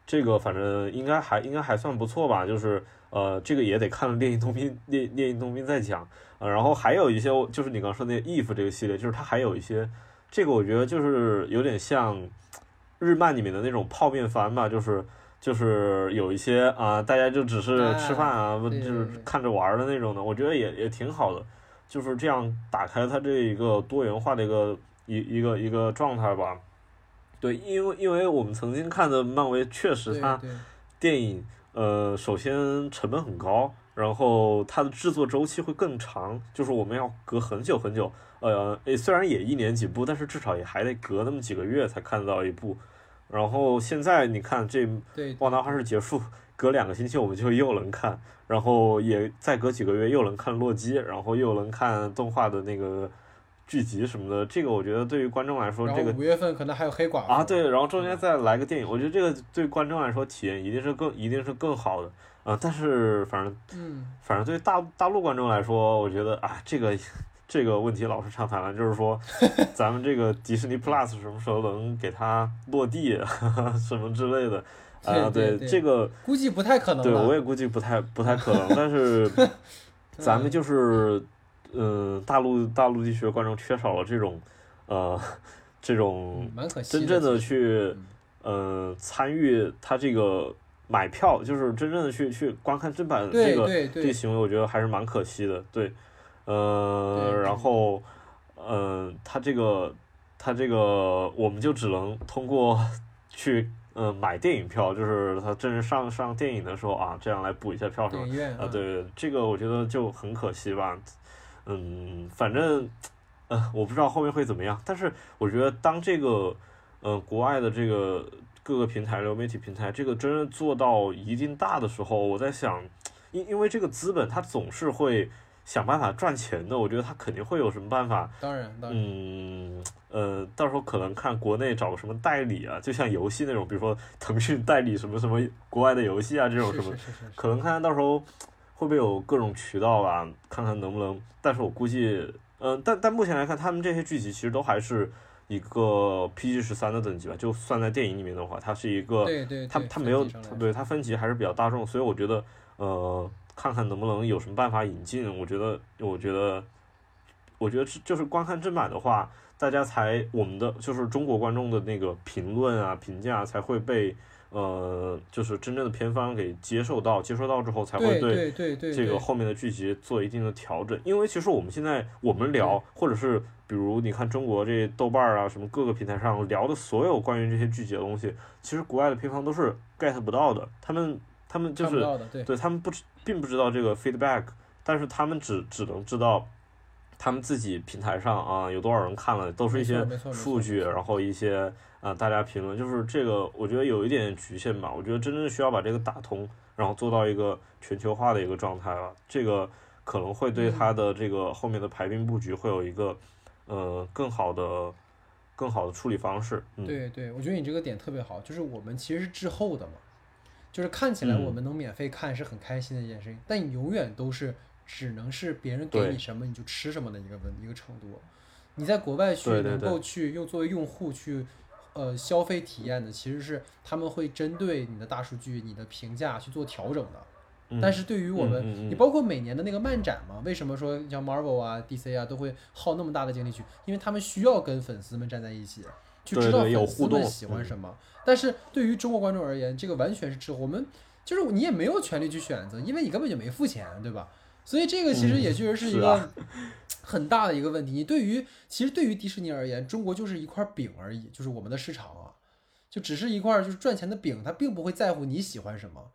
这个反正应该还应该还算不错吧。就是呃，这个也得看《猎鹰冬兵》《猎猎鹰冬兵》再讲。呃，然后还有一些，就是你刚说那《if》这个系列，就是它还有一些，这个我觉得就是有点像日漫里面的那种泡面番吧，就是就是有一些啊，大家就只是吃饭啊，不就是看着玩的那种的，我觉得也也挺好的，就是这样打开它这一个多元化的一个。一一个一个状态吧，对，因为因为我们曾经看的漫威确实它电影，呃，首先成本很高，然后它的制作周期会更长，就是我们要隔很久很久，呃，虽然也一年几部，但是至少也还得隔那么几个月才看得到一部。然后现在你看这《旺达幻视》结束，隔两个星期我们就又能看，然后也再隔几个月又能看洛基，然后又能看动画的那个。剧集什么的，这个我觉得对于观众来说，这个五月份可能还有黑寡妇啊，对，然后中间再来个电影，我觉得这个对观众来说体验一定是更一定是更好的啊。但是反正，嗯，反正对大大陆观众来说，我觉得啊，这个这个问题老是常谈了，就是说 咱们这个迪士尼 Plus 什么时候能给它落地 什么之类的啊？对，这个估计不太可能。对，我也估计不太不太可能。但是 咱们就是，嗯，大陆大陆地区的观众缺少了这种呃这种真正的去呃参与他这个。买票就是真正的去去观看正版这个这个行为，我觉得还是蛮可惜的。对，呃，然后，嗯，他这个他这个，我们就只能通过 去嗯买电影票，就是他真正上上电影的时候啊，这样来补一下票什么啊？对，这个我觉得就很可惜吧。嗯，反正呃，我不知道后面会怎么样，但是我觉得当这个呃国外的这个。各个平台流媒体平台，这个真正做到一定大的时候，我在想，因因为这个资本它总是会想办法赚钱的，我觉得它肯定会有什么办法。当然，当然。嗯，呃，到时候可能看国内找个什么代理啊，就像游戏那种，比如说腾讯代理什么什么国外的游戏啊，这种什么，可能看到时候会不会有各种渠道啊，看看能不能。但是我估计，嗯，但但目前来看，他们这些剧集其实都还是。一个 PG 十三的等级吧，就算在电影里面的话，它是一个，它它没有，对它分级还是比较大众，所以我觉得，呃，看看能不能有什么办法引进。我觉得，我觉得，我觉得就是观看正版的话，大家才我们的就是中国观众的那个评论啊评价才会被。呃，就是真正的片方给接受到，接受到之后才会对这个后面的剧集做一定的调整。因为其实我们现在我们聊，或者是比如你看中国这豆瓣啊什么各个平台上聊的所有关于这些剧集的东西，其实国外的片方都是 get 不到的。他们他们就是对他们不知并不知道这个 feedback，但是他们只只能知道他们自己平台上啊有多少人看了，都是一些数据，然后一些。啊，大家评论就是这个，我觉得有一点局限吧。我觉得真正需要把这个打通，然后做到一个全球化的一个状态了，这个可能会对它的这个后面的排兵布局会有一个呃更好的、更好的处理方式。对对，我觉得你这个点特别好，就是我们其实是滞后的嘛，就是看起来我们能免费看是很开心的一件事情，但你永远都是只能是别人给你什么你就吃什么的一个问一个程度。你在国外去能够去用作为用户去。呃，消费体验的其实是他们会针对你的大数据、你的评价去做调整的。但是对于我们，你包括每年的那个漫展嘛，为什么说像 Marvel 啊、DC 啊都会耗那么大的精力去？因为他们需要跟粉丝们站在一起，去知道粉丝们喜欢什么。但是对于中国观众而言，这个完全是滞后。我们就是你也没有权利去选择，因为你根本就没付钱，对吧？所以这个其实也确实是一个。很大的一个问题，你对于其实对于迪士尼而言，中国就是一块饼而已，就是我们的市场啊，就只是一块就是赚钱的饼，他并不会在乎你喜欢什么。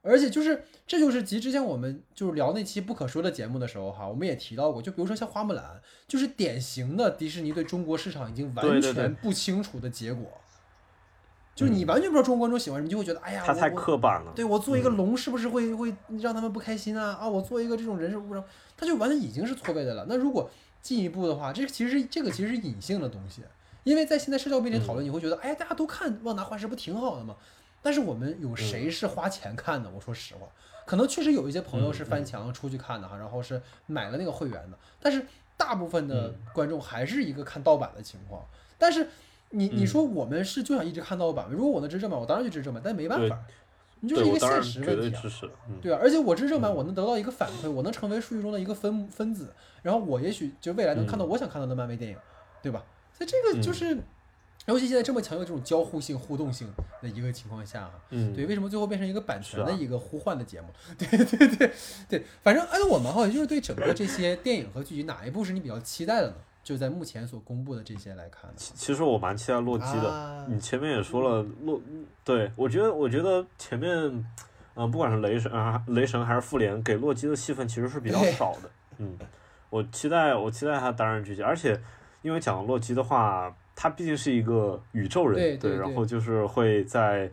而且就是这就是及之前我们就是聊那期不可说的节目的时候哈，我们也提到过，就比如说像花木兰，就是典型的迪士尼对中国市场已经完全不清楚的结果。就是你完全不知道中国观众喜欢什么，就会觉得哎呀，他太刻板了。对我做一个龙是不是会会让他们不开心啊？啊，我做一个这种人是不是？他就完全已经是错位的了。那如果进一步的话，这其实这个其实是隐性的东西，因为在现在社交媒体讨论，你会觉得哎呀，大家都看《旺达幻视》不挺好的吗？但是我们有谁是花钱看的？我说实话，可能确实有一些朋友是翻墙出去看的哈，然后是买了那个会员的，但是大部分的观众还是一个看盗版的情况，但是。你你说我们是就想一直看盗版？如果我能支持正版，我当然就支持正版，但没办法，你就是一个现实问题啊。对啊，而且我支持正版，我能得到一个反馈，我能成为数据中的一个分分子，然后我也许就未来能看到我想看到的漫威电影，对吧？所以这个就是，尤其现在这么强有这种交互性、互动性的一个情况下，嗯，对，为什么最后变成一个版权的一个互换的节目？对对对对，反正按照我们好像就是对整个这些电影和剧集哪一部是你比较期待的呢？就在目前所公布的这些来看，其其实我蛮期待洛基的。你前面也说了洛，对我觉得我觉得前面，嗯，不管是雷神啊，雷神还是复联，给洛基的戏份其实是比较少的。嗯，我期待我期待他担任剧集，而且因为讲洛基的话，他毕竟是一个宇宙人，对，然后就是会在。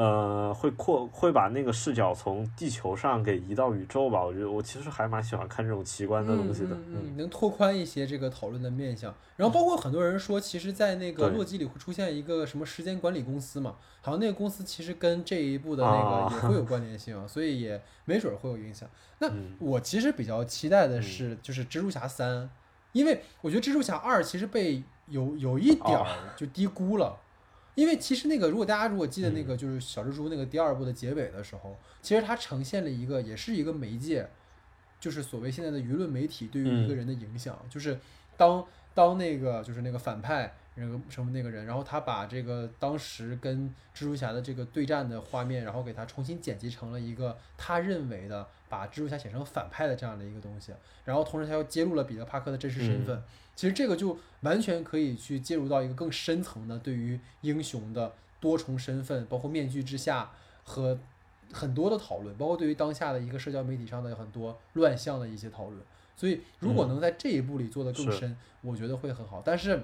呃，会扩会把那个视角从地球上给移到宇宙吧？我觉得我其实还蛮喜欢看这种奇观的东西的。嗯，能拓宽一些这个讨论的面向。然后包括很多人说，其实，在那个洛基里会出现一个什么时间管理公司嘛？好像那个公司其实跟这一部的那个也会有关联性，所以也没准会有影响。那我其实比较期待的是，就是蜘蛛侠三，因为我觉得蜘蛛侠二其实被有有一点儿就低估了。因为其实那个，如果大家如果记得那个，就是小蜘蛛那个第二部的结尾的时候，其实它呈现了一个，也是一个媒介，就是所谓现在的舆论媒体对于一个人的影响，就是当当那个就是那个反派那个什么那个人，然后他把这个当时跟蜘蛛侠的这个对战的画面，然后给他重新剪辑成了一个他认为的把蜘蛛侠写成反派的这样的一个东西，然后同时他又揭露了彼得帕克的真实身份。其实这个就完全可以去介入到一个更深层的对于英雄的多重身份，包括面具之下和很多的讨论，包括对于当下的一个社交媒体上的很多乱象的一些讨论。所以如果能在这一步里做得更深，我觉得会很好。但是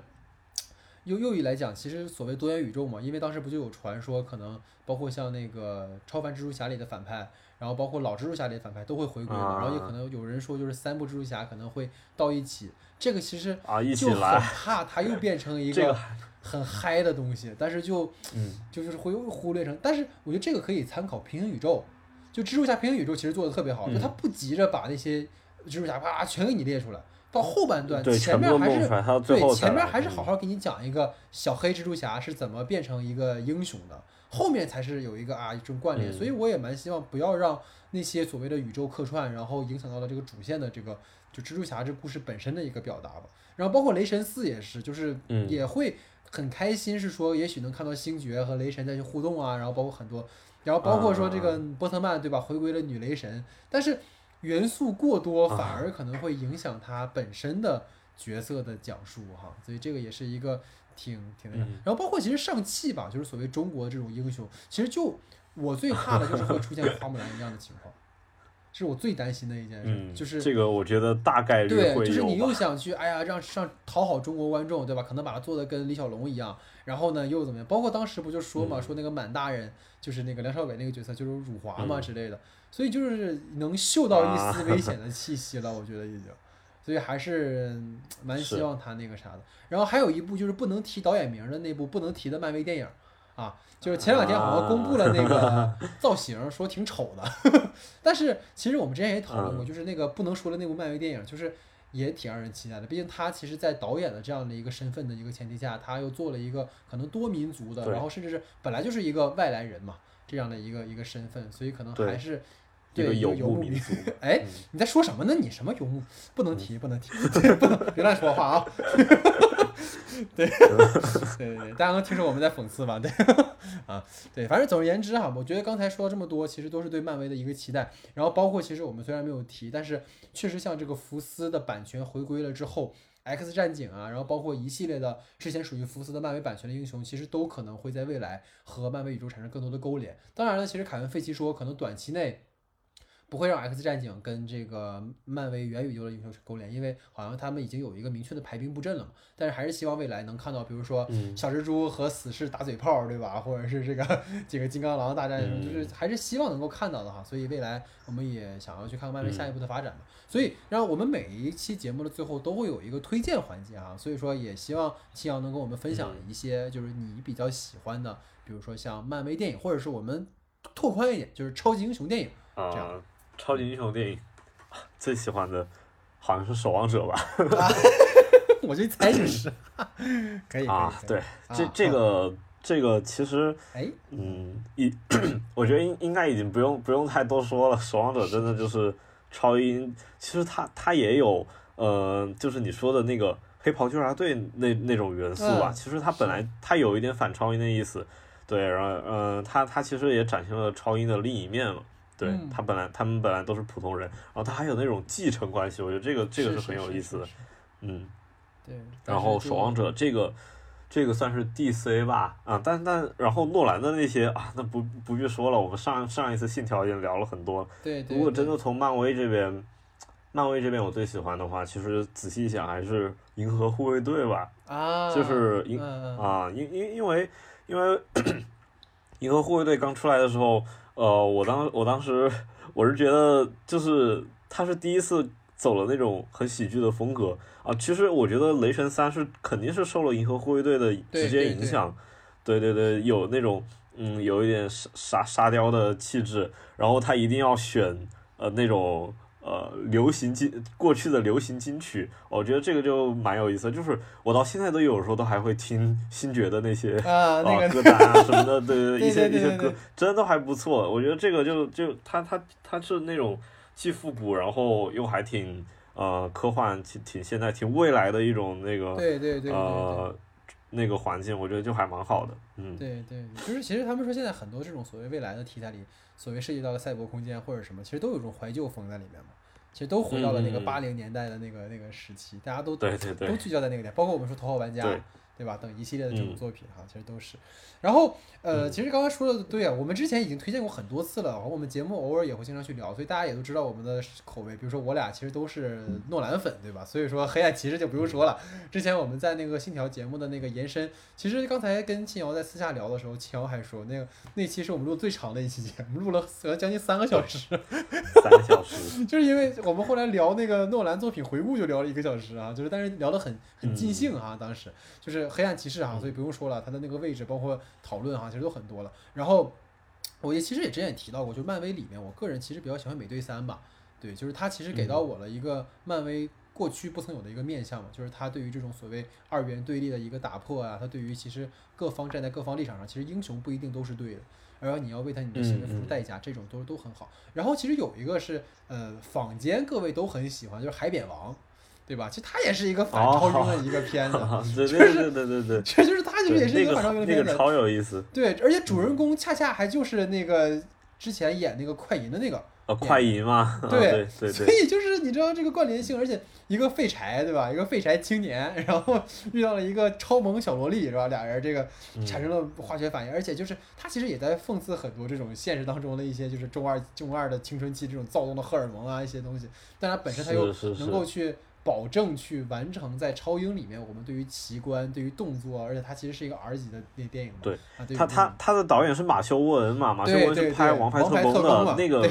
又又一来讲，其实所谓多元宇宙嘛，因为当时不就有传说，可能包括像那个超凡蜘蛛侠里的反派，然后包括老蜘蛛侠里的反派都会回归的，然后也可能有人说就是三部蜘蛛侠可能会到一起。这个其实啊就很怕，它又变成一个很嗨的东西，但是就，就是会忽略成。但是我觉得这个可以参考平行宇宙，就蜘蛛侠平行宇宙其实做的特别好，就他不急着把那些蜘蛛侠啪全给你列出来，到后半段前面还是对前面还是好好给你讲一个小黑蜘蛛侠是怎么变成一个英雄的，后面才是有一个啊一种关联。所以我也蛮希望不要让那些所谓的宇宙客串，然后影响到了这个主线的这个。就蜘蛛侠这故事本身的一个表达吧，然后包括雷神四也是，就是也会很开心，是说也许能看到星爵和雷神再去互动啊，然后包括很多，然后包括说这个波特曼对吧，回归了女雷神，但是元素过多反而可能会影响他本身的角色的讲述哈，所以这个也是一个挺挺那个，然后包括其实上汽吧，就是所谓中国这种英雄，其实就我最怕的就是会出现花木兰一样的情况。是我最担心的一件事，就是这个，我觉得大概率会对，就是你又想去，哎呀，让上讨好中国观众，对吧？可能把它做的跟李小龙一样，然后呢，又怎么样？包括当时不就说嘛，说那个满大人就是那个梁朝伟那个角色就是辱华嘛之类的，所以就是能嗅到一丝危 险的气息了，我觉得已经，所以还是蛮希望他那个啥的。然后还有一部就是不能提导演名的那部不能提的漫威电影啊。就是前两天好像公布了那个造型，说挺丑的，但是其实我们之前也讨论过，就是那个不能说的那部漫威电影，就是也挺让人期待的。毕竟他其实，在导演的这样的一个身份的一个前提下，他又做了一个可能多民族的，然后甚至是本来就是一个外来人嘛这样的一个一个身份，所以可能还是对游牧民族。哎，你在说什么呢？你什么游牧？不能提，不能提，不能别乱说话啊！对，对对，大家能听出我们在讽刺吧？对，啊，对，反正总而言之哈，我觉得刚才说了这么多，其实都是对漫威的一个期待。然后包括其实我们虽然没有提，但是确实像这个福斯的版权回归了之后，X 战警啊，然后包括一系列的之前属于福斯的漫威版权的英雄，其实都可能会在未来和漫威宇宙产生更多的勾连。当然了，其实凯文·费奇说，可能短期内。不会让 X 战警跟这个漫威元宇宙的英雄勾连，因为好像他们已经有一个明确的排兵布阵了嘛。但是还是希望未来能看到，比如说小蜘蛛和死侍打嘴炮，对吧？或者是这个这个金刚狼大战，就是还是希望能够看到的哈。所以未来我们也想要去看看漫威下一步的发展嘛。所以，然后我们每一期节目的最后都会有一个推荐环节啊。所以说，也希望青阳能跟我们分享一些就是你比较喜欢的，比如说像漫威电影，或者是我们拓宽一点，就是超级英雄电影这样。超级英雄电影最喜欢的好像是《守望者》吧，我就猜你是，可以啊，对，这这个这个其实，哎，嗯，一，我觉得应应该已经不用不用太多说了，《守望者》真的就是超英，其实他他也有，呃，就是你说的那个黑袍纠察队那那种元素吧，其实他本来他有一点反超英的意思，对，然后嗯，他他其实也展现了超英的另一面了。对他本来他们本来都是普通人，然后他还有那种继承关系，我觉得这个这个是很有意思的，嗯，对。然后守望者这个这个算是 DC 吧，啊，但但然后诺兰的那些啊，那不不必说了，我们上上一次信条已经聊了很多。对。如果真的从漫威这边，漫威这边我最喜欢的话，其实仔细想还是银河护卫队吧。啊。就是因啊因因因为因为。银河护卫队刚出来的时候，呃，我当我当时我是觉得就是他是第一次走了那种很喜剧的风格啊。其实我觉得雷神三是肯定是受了银河护卫队的直接影响，对对对，有那种嗯有一点沙沙沙雕的气质，然后他一定要选呃那种。呃，流行金过去的流行金曲，我觉得这个就蛮有意思。就是我到现在都有时候都还会听星爵的那些啊歌单啊 什么的，对一些一些歌，真的都还不错。我觉得这个就就他他他是那种既复古，然后又还挺呃科幻，挺挺现在挺未来的一种那个对对对呃那个环境，我觉得就还蛮好的。嗯，对对，就是其实他们说现在很多这种所谓未来的题材里，所谓涉及到的赛博空间或者什么，其实都有一种怀旧风在里面嘛。其实都回到了那个八零年代的那个那个时期，大家都对对对都聚焦在那个点，包括我们说《头号玩家》，对吧？等一系列的这种作品哈，其实都是。然后，呃，其实刚刚说的对啊，我们之前已经推荐过很多次了，我们节目偶尔也会经常去聊，所以大家也都知道我们的口味。比如说我俩其实都是诺兰粉，对吧？所以说黑暗骑士就不用说了。之前我们在那个信条节目的那个延伸，其实刚才跟庆瑶在私下聊的时候，庆瑶还说那个那期是我们录最长的一期节目，录了将近三个小时，三个小时，就是因为我们后来聊那个诺兰作品回顾就聊了一个小时啊，就是但是聊得很很尽兴啊，当时就是黑暗骑士啊，所以不用说了，他的那个位置包括讨论哈，其实都很多了。然后，我也其实也之前也提到过，就漫威里面，我个人其实比较喜欢美队三吧。对，就是他其实给到我了一个漫威过去不曾有的一个面相嘛，就是他对于这种所谓二元对立的一个打破啊，他对于其实各方站在各方立场上，其实英雄不一定都是对的，而你要为他你的行为付出代价，这种都都很好。然后其实有一个是呃，坊间各位都很喜欢，就是海扁王。对吧？其实他 也是一个反超英的一个片子，对对对对对，其实就是他其实也是一个反超英的片子，那个超有意思。对，而且主人公恰恰还就是那个之前演那个快银的那个。呃，快银嘛。对对。所以就是你知道这个关联性，而且一个废柴对吧？一个废柴青年，然后遇到了一个超萌小萝莉是吧？俩人这个产生了化学反应，而且就是他其实也在讽刺很多这种现实当中的一些就是中二中二的青春期这种躁动的荷尔蒙啊一些东西，但他本身他又能够去。保证去完成在超英里面，我们对于奇观、对于动作，而且它其实是一个 R 级的那电影嘛。对，他他他的导演是马修·沃恩嘛？马修·沃恩是拍《王牌特工》的那个，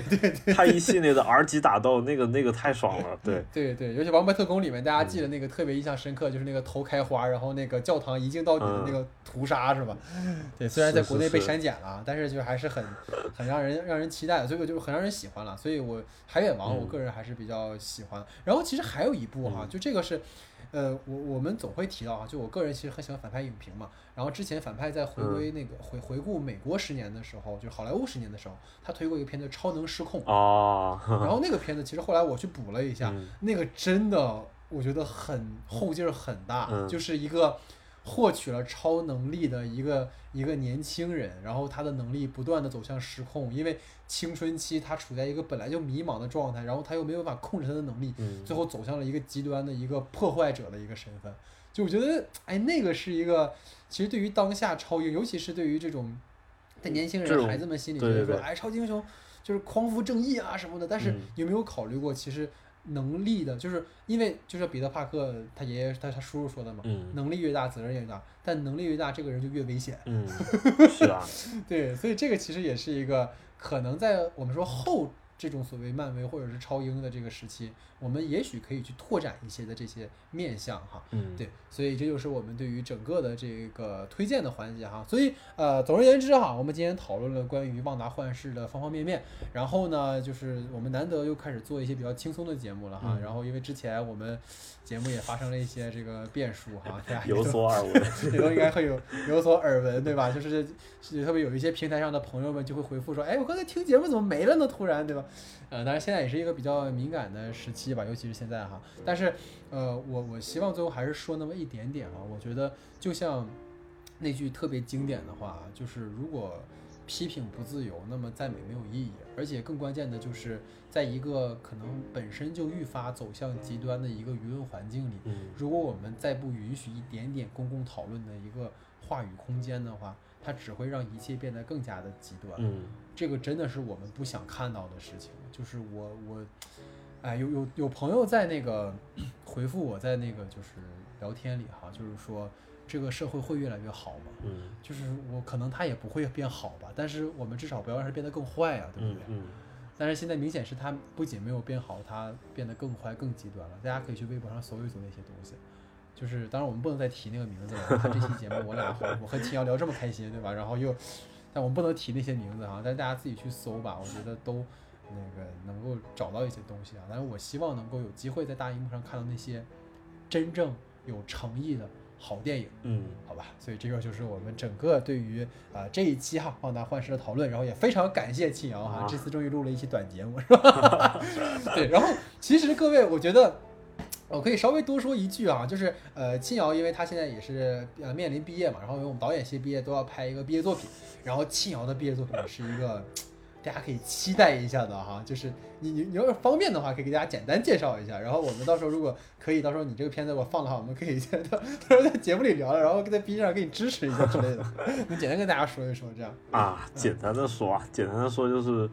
他一系列的 R 级打斗，那个那个太爽了。对对对，尤其《王牌特工》里面，大家记得那个特别印象深刻，就是那个头开花，然后那个教堂一镜到底的那个屠杀是吧？对，虽然在国内被删减了，但是就还是很很让人让人期待，所以就很让人喜欢了。所以我《海远王》我个人还是比较喜欢。然后其实还有一部。哈，就这个是，呃，我我们总会提到啊，就我个人其实很喜欢反派影评嘛。然后之前反派在回归那个回回顾美国十年的时候，就是好莱坞十年的时候，他推过一个片子《超能失控》哦。然后 那个片子其实后来我去补了一下，那个真的我觉得很后劲儿很大，就是一个。获取了超能力的一个一个年轻人，然后他的能力不断的走向失控，因为青春期他处在一个本来就迷茫的状态，然后他又没有办法控制他的能力，最后走向了一个极端的一个破坏者的一个身份。就我觉得，哎，那个是一个，其实对于当下超英，尤其是对于这种在年轻人孩子们心里觉得说，哎，超级英雄就是匡扶正义啊什么的，但是有没有考虑过，其实？能力的，就是因为就是彼得帕克他爷爷他他叔叔说的嘛，能力越大责任越大，但能力越大这个人就越危险。嗯，是啊，对，所以这个其实也是一个可能在我们说后这种所谓漫威或者是超英的这个时期。我们也许可以去拓展一些的这些面向哈，嗯，对，所以这就是我们对于整个的这个推荐的环节哈。所以呃，总而言之哈，我们今天讨论了关于旺达幻视的方方面面。然后呢，就是我们难得又开始做一些比较轻松的节目了哈。然后因为之前我们节目也发生了一些这个变数哈，大家有所耳闻，也都应该会有有所耳闻对吧？就是特别有一些平台上的朋友们就会回复说，哎，我刚才听节目怎么没了呢？突然对吧？呃，当然现在也是一个比较敏感的时期。吧，尤其是现在哈，但是，呃，我我希望最后还是说那么一点点啊。我觉得就像那句特别经典的话，就是如果批评不自由，那么赞美没有意义。而且更关键的就是，在一个可能本身就愈发走向极端的一个舆论环境里，如果我们再不允许一点点公共讨论的一个话语空间的话，它只会让一切变得更加的极端。嗯，这个真的是我们不想看到的事情。就是我我。哎，有有有朋友在那个回复我在那个就是聊天里哈，就是说，这个社会会越来越好吗？嗯，就是我可能它也不会变好吧，但是我们至少不要让它变得更坏啊，对不对？嗯但是现在明显是它不仅没有变好，它变得更坏、更极端了。大家可以去微博上搜一搜那些东西。就是当然我们不能再提那个名字了。看这期节目，我俩和我和秦瑶聊这么开心，对吧？然后又，但我们不能提那些名字哈，但是大家自己去搜吧，我觉得都那个能够找到一些东西啊。但是我希望能够有机会在大荧幕上看到那些真正有诚意的。好电影，嗯，好吧，所以这个就是我们整个对于啊、呃、这一期哈《旺达幻视》的讨论，然后也非常感谢庆瑶哈，啊这次终于录了一期短节目是吧？对，然后其实各位，我觉得我可以稍微多说一句啊，就是呃，庆瑶因为他现在也是呃面临毕业嘛，然后因为我们导演系毕业都要拍一个毕业作品，然后庆瑶的毕业作品是一个。大家可以期待一下的哈，就是你你你要是方便的话，可以给大家简单介绍一下，然后我们到时候如果可以，到时候你这个片子我放的话，我们可以 在到时候在节目里聊了，然后在 B 站上给你支持一下之类的，你简单跟大家说一说这样。啊，简单的说啊，简单的说就是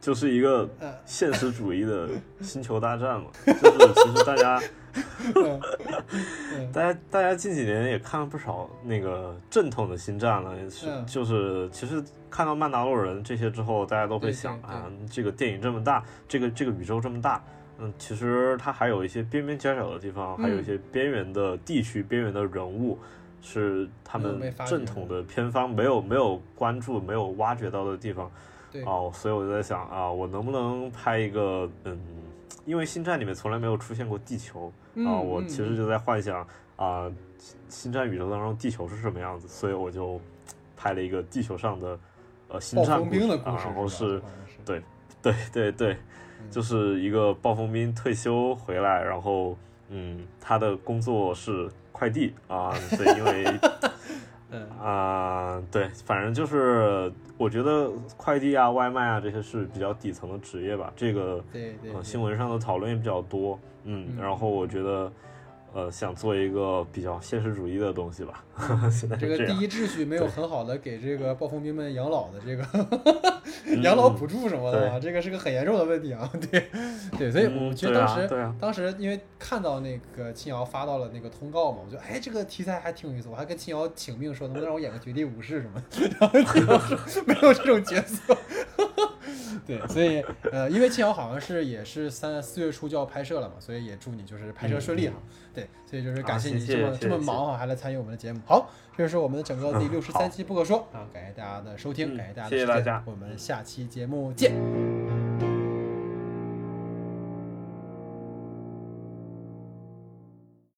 就是一个现实主义的 星球大战嘛，就是其实大家。大家大家近几年也看了不少那个正统的星战了，是就是其实看到曼达洛人这些之后，大家都会想啊，这个电影这么大，这个这个宇宙这么大，嗯，其实它还有一些边边角角的地方，还有一些边缘的地区、边缘的人物，是他们正统的片方没有没有关注、没有挖掘到的地方。哦，所以我就在想啊，我能不能拍一个嗯。因为星战里面从来没有出现过地球啊，我其实就在幻想啊，星战宇宙当中地球是什么样子，所以我就拍了一个地球上的呃星战故事啊，然后是对对对对，就是一个暴风兵退休回来，然后嗯，他的工作是快递啊，对，因为啊对，反正就是。我觉得快递啊、外卖啊这些是比较底层的职业吧，这个对对呃新闻上的讨论也比较多，嗯，然后我觉得呃想做一个比较现实主义的东西吧。现在这个第一秩序没有很好的给这个暴风兵们养老的这个 养老补助什么的啊，这个是个很严重的问题啊。对对，所以我觉得当时当时因为看到那个青瑶发到了那个通告嘛，我觉得哎这个题材还挺有意思，我还跟青瑶请命说能不能让我演个绝地武士什么，然后青瑶说没有这种角色。对，所以呃，因为庆瑶好像是也是三四月初就要拍摄了嘛，所以也祝你就是拍摄顺利哈。对，所以就是感谢你这么这么忙哈，还来参与我们的节目。好，这就是我们的整个第六十三期不可说啊，感谢大家的收听，感谢大家的谢谢大家，我们下期节目见。